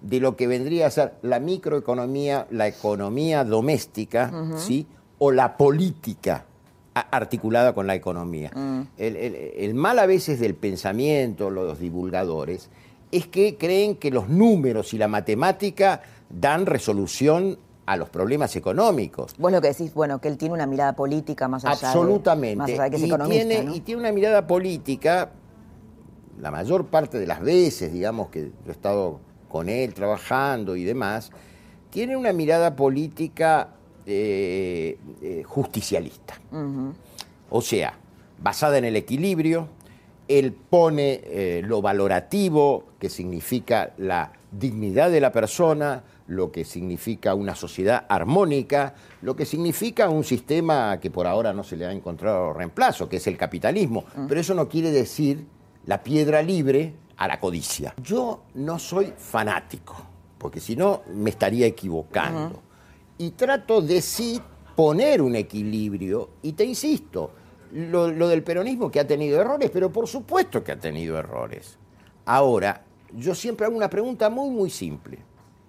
de lo que vendría a ser la microeconomía, la economía doméstica, ¿sí? o la política articulada con la economía. Mm. El, mal a veces del pensamiento, los divulgadores, es que creen que los números y la matemática dan resolución a los problemas económicos. Vos lo que decís, bueno, que él tiene una mirada política más allá Absolutamente. De, más que es y economista, tiene, y tiene una mirada política, la mayor parte de las veces, digamos, que yo he estado con él trabajando y demás, tiene una mirada política eh, eh, justicialista. O sea, basada en el equilibrio, él pone eh, lo valorativo, que significa la dignidad de la persona, lo que significa una sociedad armónica, lo que significa un sistema que por ahora no se le ha encontrado reemplazo, que es el capitalismo. Pero eso no quiere decir la piedra libre a la codicia. Yo no soy fanático, porque si no me estaría equivocando y trato de sí poner un equilibrio. Y te insisto, lo, del peronismo que ha tenido errores, pero por supuesto que ha tenido errores. Ahora, yo siempre hago una pregunta muy, muy simple.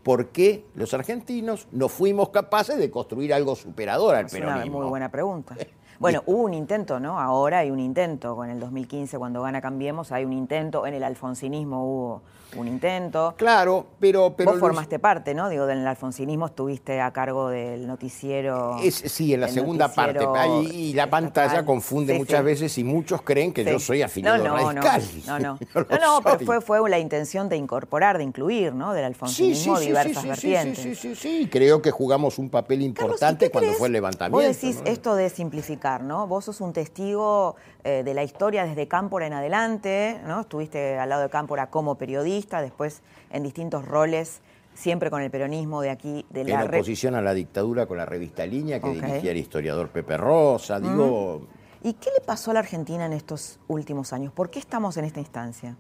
¿Por qué los argentinos no fuimos capaces de construir algo superador al peronismo? Es una muy buena pregunta. *laughs* Bueno, hubo un intento, ¿no? Ahora hay un intento. Con el 2015, cuando gana Cambiemos, hay un intento. En el alfonsinismo hubo un intento. Claro, pero... pero Vos formaste parte, ¿no? Digo, del alfonsinismo estuviste a cargo del noticiero... sí, en la segunda parte. y la pantalla confunde muchas veces y muchos creen que yo soy afiliado no, no, radical. No, no, *laughs* no. no, pero fue, fue la intención de incorporar, de incluir, ¿no? Del alfonsinismo diversas vertientes. Sí, sí, sí, sí, Creo que jugamos un papel importante cuando fue el levantamiento. Vos decís esto de simplificar, ¿no? Vos sos un testigo eh, de la historia desde Cámpora en adelante, ¿no? Estuviste al lado de Cámpora como periodista, después en distintos roles, siempre con el peronismo de aquí, de la... En oposición a la dictadura con la revista Línea, que dirigía el historiador Pepe Rosa, digo... ¿Y qué le pasó a la Argentina en estos últimos años? ¿Por qué estamos en esta instancia?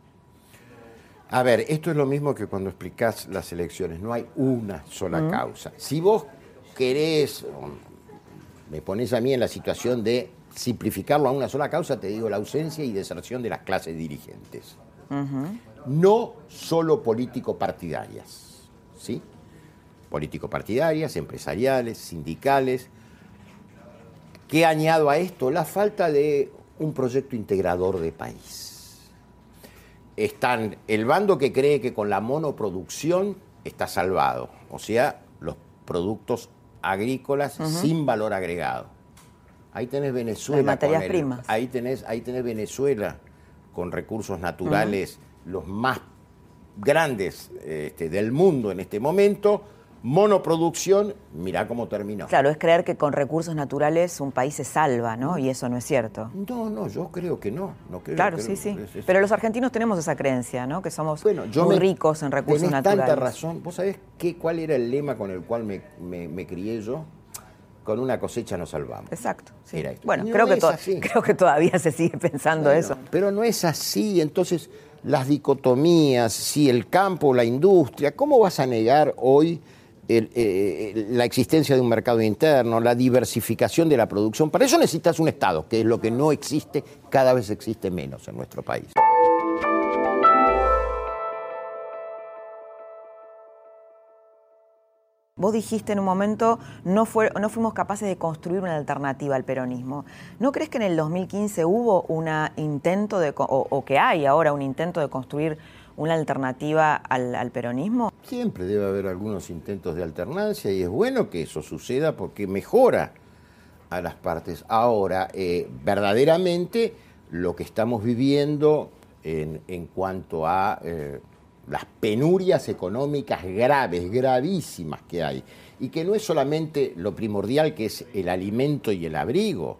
A ver, esto es lo mismo que cuando explicás las elecciones, no hay una sola causa. Si vos querés, me pones a mí en la situación de simplificarlo a una sola causa, te digo la ausencia y deserción de las clases dirigentes. No solo político-partidarias, ¿sí? Político-partidarias, empresariales, sindicales. ¿Qué añado a esto? La falta de un proyecto integrador de país. Están el bando que cree que con la monoproducción está salvado, o sea, los productos agrícolas sin valor agregado Ahí tenés Venezuela. materias primas. Ahí tenés, ahí tenés Venezuela con recursos naturales los más grandes este, del mundo en este momento. Monoproducción, mirá cómo terminó. Claro, es creer que con recursos naturales un país se salva, ¿no? Y eso no es cierto. No, no, yo creo que no. no claro, sí, sí. Pero los argentinos tenemos esa creencia, ¿no? Que somos muy ricos en recursos naturales. tanta razón. ¿Vos sabés qué, cuál era el lema con el cual me, me crié yo? Con una cosecha nos salvamos. Exacto. Bueno, creo, que creo que todavía se sigue pensando eso. Pero no es así. Entonces, las dicotomías, si el campo, la industria, ¿cómo vas a negar hoy eh, la existencia de un mercado interno, la diversificación de la producción? Para eso necesitas un Estado, que es lo que no existe, cada vez existe menos en nuestro país. Vos dijiste en un momento, no, no fuimos capaces de construir una alternativa al peronismo. ¿No crees que en el 2015 hubo un intento de, o, que hay ahora un intento de construir una alternativa al, peronismo? Siempre debe haber algunos intentos de alternancia y es bueno que eso suceda porque mejora a las partes. Ahora, eh, verdaderamente lo que estamos viviendo en, cuanto a... Eh, las penurias económicas graves, gravísimas que hay, y que no es solamente lo primordial que es el alimento y el abrigo,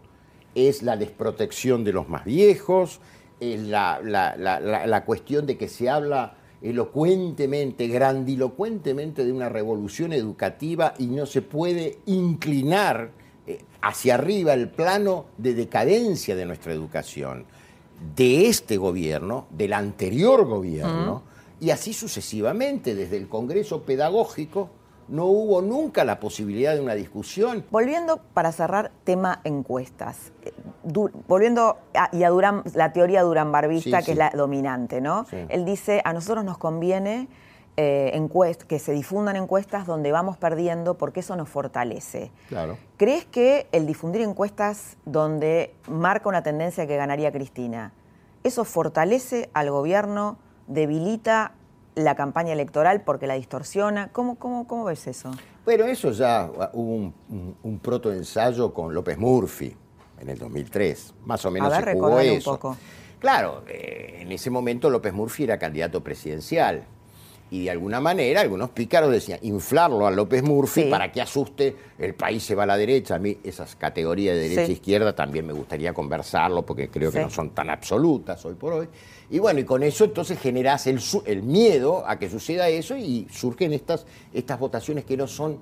es la desprotección de los más viejos, es la, cuestión de que se habla elocuentemente, grandilocuentemente de una revolución educativa y no se puede inclinar eh, hacia arriba el plano de decadencia de nuestra educación, de este gobierno, del anterior gobierno, y así sucesivamente, desde el Congreso Pedagógico no hubo nunca la posibilidad de una discusión. Volviendo para cerrar tema encuestas, volviendo a, y a Durán, la teoría Durán Barbista, que es la dominante, ¿no? Él dice, a nosotros nos conviene eh, que se difundan encuestas donde vamos perdiendo porque eso nos fortalece. Claro. ¿Crees que el difundir encuestas donde marca una tendencia que ganaría Cristina, eso fortalece al gobierno? Debilita la campaña electoral porque la distorsiona. ¿Cómo, cómo, cómo ves eso? Bueno, eso ya hubo un, un, protoensayo con López Murphy en el 2003. Más o menos A ver, se jugó eso. Un poco. Claro, eh, en ese momento López Murphy era candidato presidencial y de alguna manera algunos pícaros decían inflarlo a López Murphy para que asuste, el país se va a la derecha. A mí esas categorías de derecha e izquierda también me gustaría conversarlo porque creo que no son tan absolutas hoy por hoy. Y bueno, y con eso entonces generas el, el miedo a que suceda eso y surgen estas, estas votaciones que no son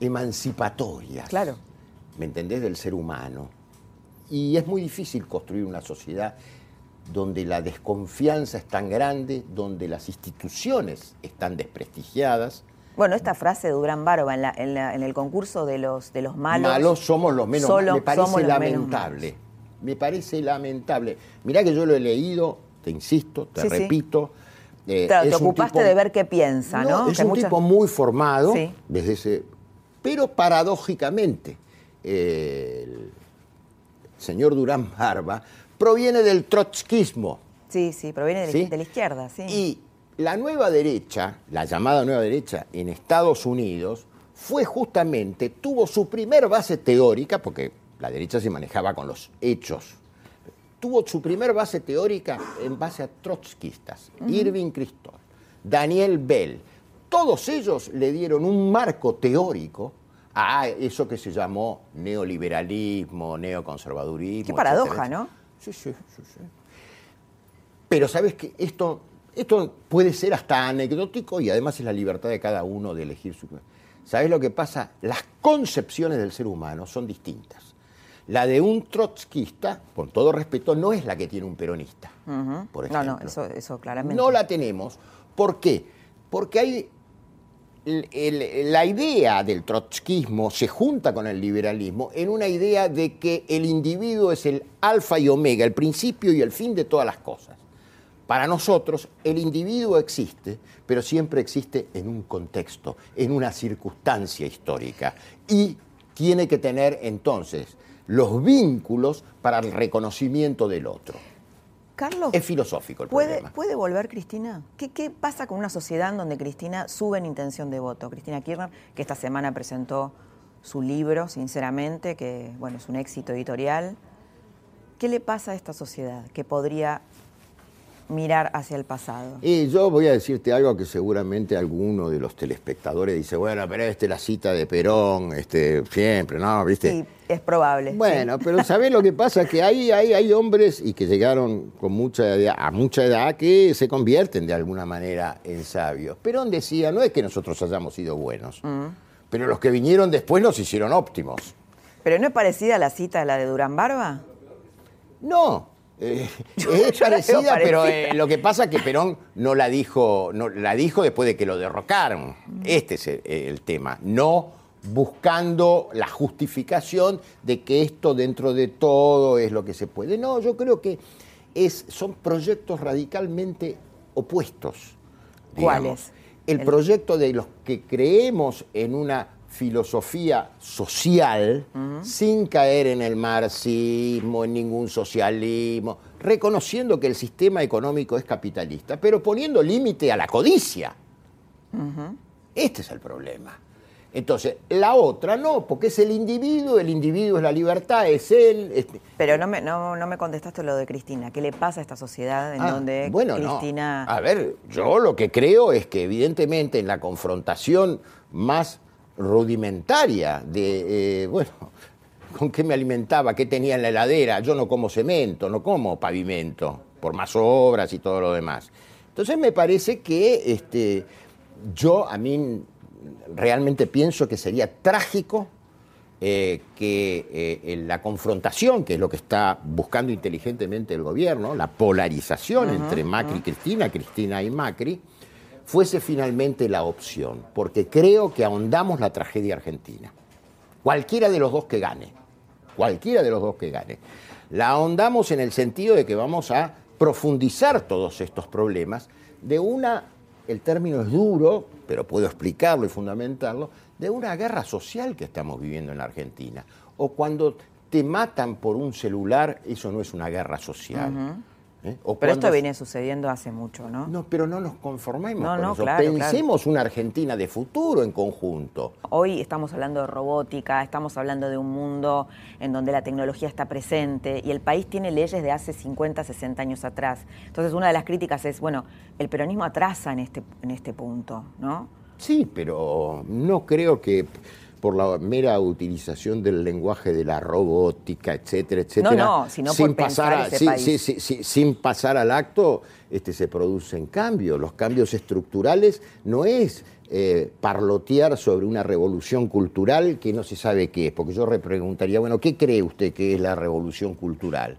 emancipatorias. Claro. ¿Me entendés? Del ser humano. Y es muy difícil construir una sociedad donde la desconfianza es tan grande, donde las instituciones están desprestigiadas. Bueno, esta frase de Durán Barba en, en, el concurso de los, de los malos. Malos somos los menos malos. Me parece lamentable. Me parece lamentable. Mirá que yo lo he leído, te insisto, te repito. Eh, te ocupaste de ver qué piensa, ¿no? Es un tipo muy formado, desde ese. Pero paradójicamente, el señor Durán Barba proviene del trotskismo. Sí, sí, proviene de, la izquierda, sí. Y la nueva derecha, la llamada nueva derecha en Estados Unidos, fue justamente, tuvo su primer base teórica, porque la derecha se manejaba con los hechos, tuvo su primer base teórica en base a trotskistas, Irving Kristol, Daniel Bell. Todos ellos le dieron un marco teórico a eso que se llamó neoliberalismo, neoconservadurismo. Qué paradoja, ¿no? Sí, sí, sí, sí. Pero sabes que esto, esto puede ser hasta anecdótico y además es la libertad de cada uno de elegir su... ¿Sabes lo que pasa? Las concepciones del ser humano son distintas. La de un trotskista, con todo respeto, no es la que tiene un peronista, por ejemplo. No, no, eso, eso claramente. No la tenemos. ¿Por qué? Porque hay la idea del trotskismo se junta con el liberalismo en una idea de que el individuo es el alfa y omega, el principio y el fin de todas las cosas. Para nosotros, el individuo existe, pero siempre existe en un contexto, en una circunstancia histórica. Y tiene que tener entonces los vínculos para el reconocimiento del otro. Carlos. Es filosófico el ¿puede, problema. ¿Puede volver Cristina? ¿Qué, pasa con una sociedad en donde Cristina sube en intención de voto? Cristina Kirchner, que esta semana presentó su libro, sinceramente, que bueno, es un éxito editorial. ¿Qué le pasa a esta sociedad que podría mirar hacia el pasado. Y yo voy a decirte algo que seguramente alguno de los telespectadores dice, bueno, pero este la cita de Perón, este, siempre, ¿no? ¿Viste? Sí, es probable. Bueno, pero ¿sabés lo que pasa? Que hay, hay, hay hombres y que llegaron con mucha edad, a mucha edad que se convierten de alguna manera en sabios. Perón decía, no es que nosotros hayamos sido buenos, mm. pero los que vinieron después nos hicieron óptimos. ¿Pero no es parecida a la cita a la de Durán Barba? No, eh, *laughs* es *laughs* parecida, pero eh, lo que pasa es que Perón no la dijo, no, la dijo después de que lo derrocaron. Este es el, tema. No buscando la justificación de que esto dentro de todo es lo que se puede. No, yo creo que es, son proyectos radicalmente opuestos. ¿Cuáles? el, proyecto de los que creemos en una filosofía social sin caer en el marxismo, en ningún socialismo, reconociendo que el sistema económico es capitalista, pero poniendo límite a la codicia. Este es el problema. Entonces, la otra no, porque es el individuo, el individuo es la libertad, es él. Pero no me, no, me contestaste lo de Cristina. ¿Qué le pasa a esta sociedad en ah, donde bueno, Cristina. A ver, yo lo que creo es que, evidentemente, en la confrontación más rudimentaria de, eh, bueno, *laughs* ¿con qué me alimentaba? ¿Qué tenía en la heladera? Yo no como cemento, no como pavimento, por más obras y todo lo demás. Entonces me parece que este, yo, a mí realmente pienso que sería trágico eh, que eh, la confrontación, que es lo que está buscando inteligentemente el gobierno, la polarización entre Macri y Cristina, Cristina y Macri, fuese finalmente la opción, porque creo que ahondamos la tragedia argentina. Cualquiera de los dos que gane, cualquiera de los dos que gane. La ahondamos en el sentido de que vamos a profundizar todos estos problemas de una el término es duro, pero puedo explicarlo y fundamentarlo, de una guerra social que estamos viviendo en la Argentina. O cuando te matan por un celular, eso no es una guerra social. ¿Eh? pero esto viene sucediendo hace mucho, ¿no? No, pero no nos conformemos con eso. Pensemos una Argentina de futuro en conjunto. Hoy estamos hablando de robótica, estamos hablando de un mundo en donde la tecnología está presente y el país tiene leyes de hace 50, 60 años atrás. Entonces, una de las críticas es, bueno, el peronismo atrasa en este, en este punto, ¿no? Sí, pero no creo que por la mera utilización del lenguaje de la robótica, etcétera, etcétera. No, no, sino sin pasar sin pasar al acto, este, se producen cambios. Los cambios estructurales no es eh, parlotear sobre una revolución cultural que no se sabe qué es, porque yo repreguntaría, bueno, ¿qué cree usted que es la revolución cultural?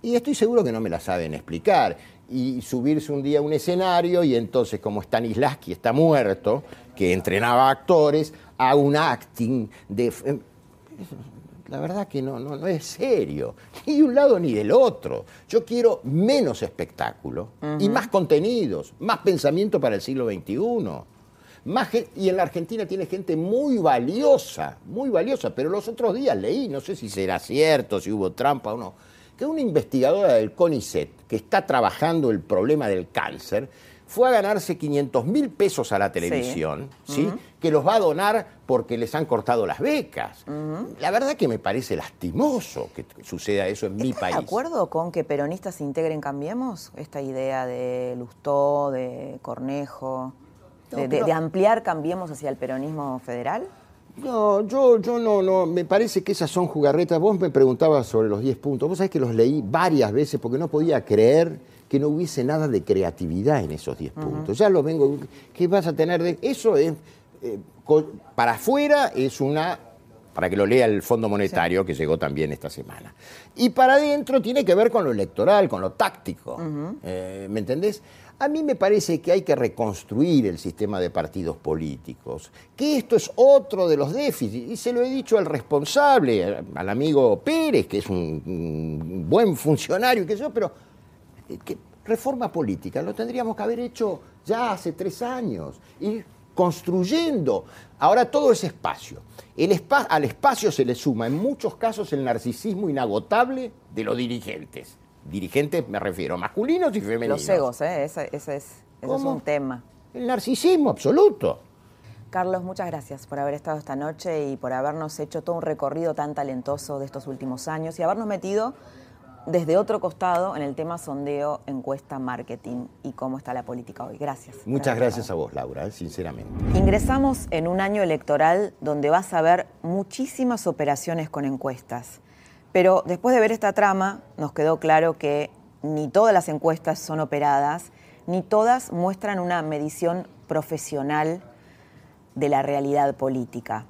Y estoy seguro que no me la saben explicar. Y subirse un día a un escenario y entonces, como Stanislavski está muerto, que entrenaba actores, a un acting de... Em, la verdad que no, no, no es serio, ni de un lado ni del otro. Yo quiero menos espectáculo y más contenidos, más pensamiento para el siglo XXI. Más y en la Argentina tiene gente muy valiosa, muy valiosa, pero los otros días leí, no sé si será cierto, si hubo trampa o no, que una investigadora del CONICET que está trabajando el problema del cáncer fue a ganarse 500 mil pesos a la televisión, ¿sí? que los va a donar porque les han cortado las becas. La verdad que me parece lastimoso que suceda eso en mi país. de acuerdo con que peronistas se integren Cambiemos? Esta idea de Lustó, de Cornejo, de, ampliar Cambiemos hacia el peronismo federal. No, yo, yo no, no, me parece que esas son jugarretas. Vos me preguntabas sobre los 10 puntos. Vos sabés que los leí varias veces porque no podía creer que no hubiese nada de creatividad en esos 10 puntos. Ya lo vengo, ¿qué vas a tener de...? Eso es, eh, para afuera es una, para que lo lea el Fondo Monetario, que llegó también esta semana. Y para adentro tiene que ver con lo electoral, con lo táctico, eh, ¿me entendés? A mí me parece que hay que reconstruir el sistema de partidos políticos, que esto es otro de los déficits, y se lo he dicho al responsable, al amigo Pérez, que es un, buen funcionario, que yo, pero que reforma política lo tendríamos que haber hecho ya hace tres años, ir construyendo. Ahora todo es espacio. El al espacio se le suma en muchos casos el narcisismo inagotable de los dirigentes. Dirigentes me refiero, masculinos y femeninos. Los egos, ¿eh? ese, es, ese es un tema. El narcisismo absoluto. Carlos, muchas gracias por haber estado esta noche y por habernos hecho todo un recorrido tan talentoso de estos últimos años y habernos metido desde otro costado en el tema sondeo, encuesta, marketing y cómo está la política hoy. Gracias. Muchas gracias a vos, Laura, eh, sinceramente. Ingresamos en un año electoral donde vas a ver muchísimas operaciones con encuestas. Pero después de ver esta trama, nos quedó claro que ni todas las encuestas son operadas, ni todas muestran una medición profesional de la realidad política.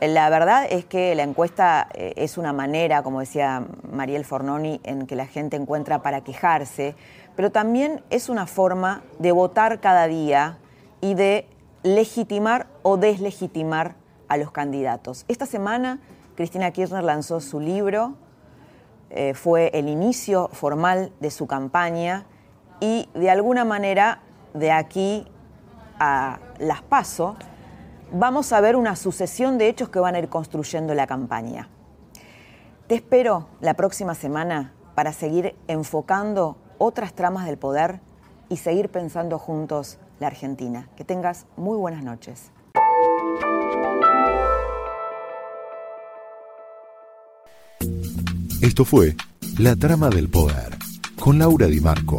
La verdad es que la encuesta eh, es una manera, como decía Mariel Fornoni, en que la gente encuentra para quejarse, pero también es una forma de votar cada día y de legitimar o deslegitimar a los candidatos. Esta semana Cristina Kirchner lanzó su libro, eh, fue el inicio formal de su campaña y de alguna manera de aquí a las PASO, vamos a ver una sucesión de hechos que van a ir construyendo la campaña. Te espero la próxima semana para seguir enfocando otras tramas del poder y seguir pensando juntos la Argentina. Que tengas muy buenas noches. Esto fue La Trama del Poder con Laura Di Marco,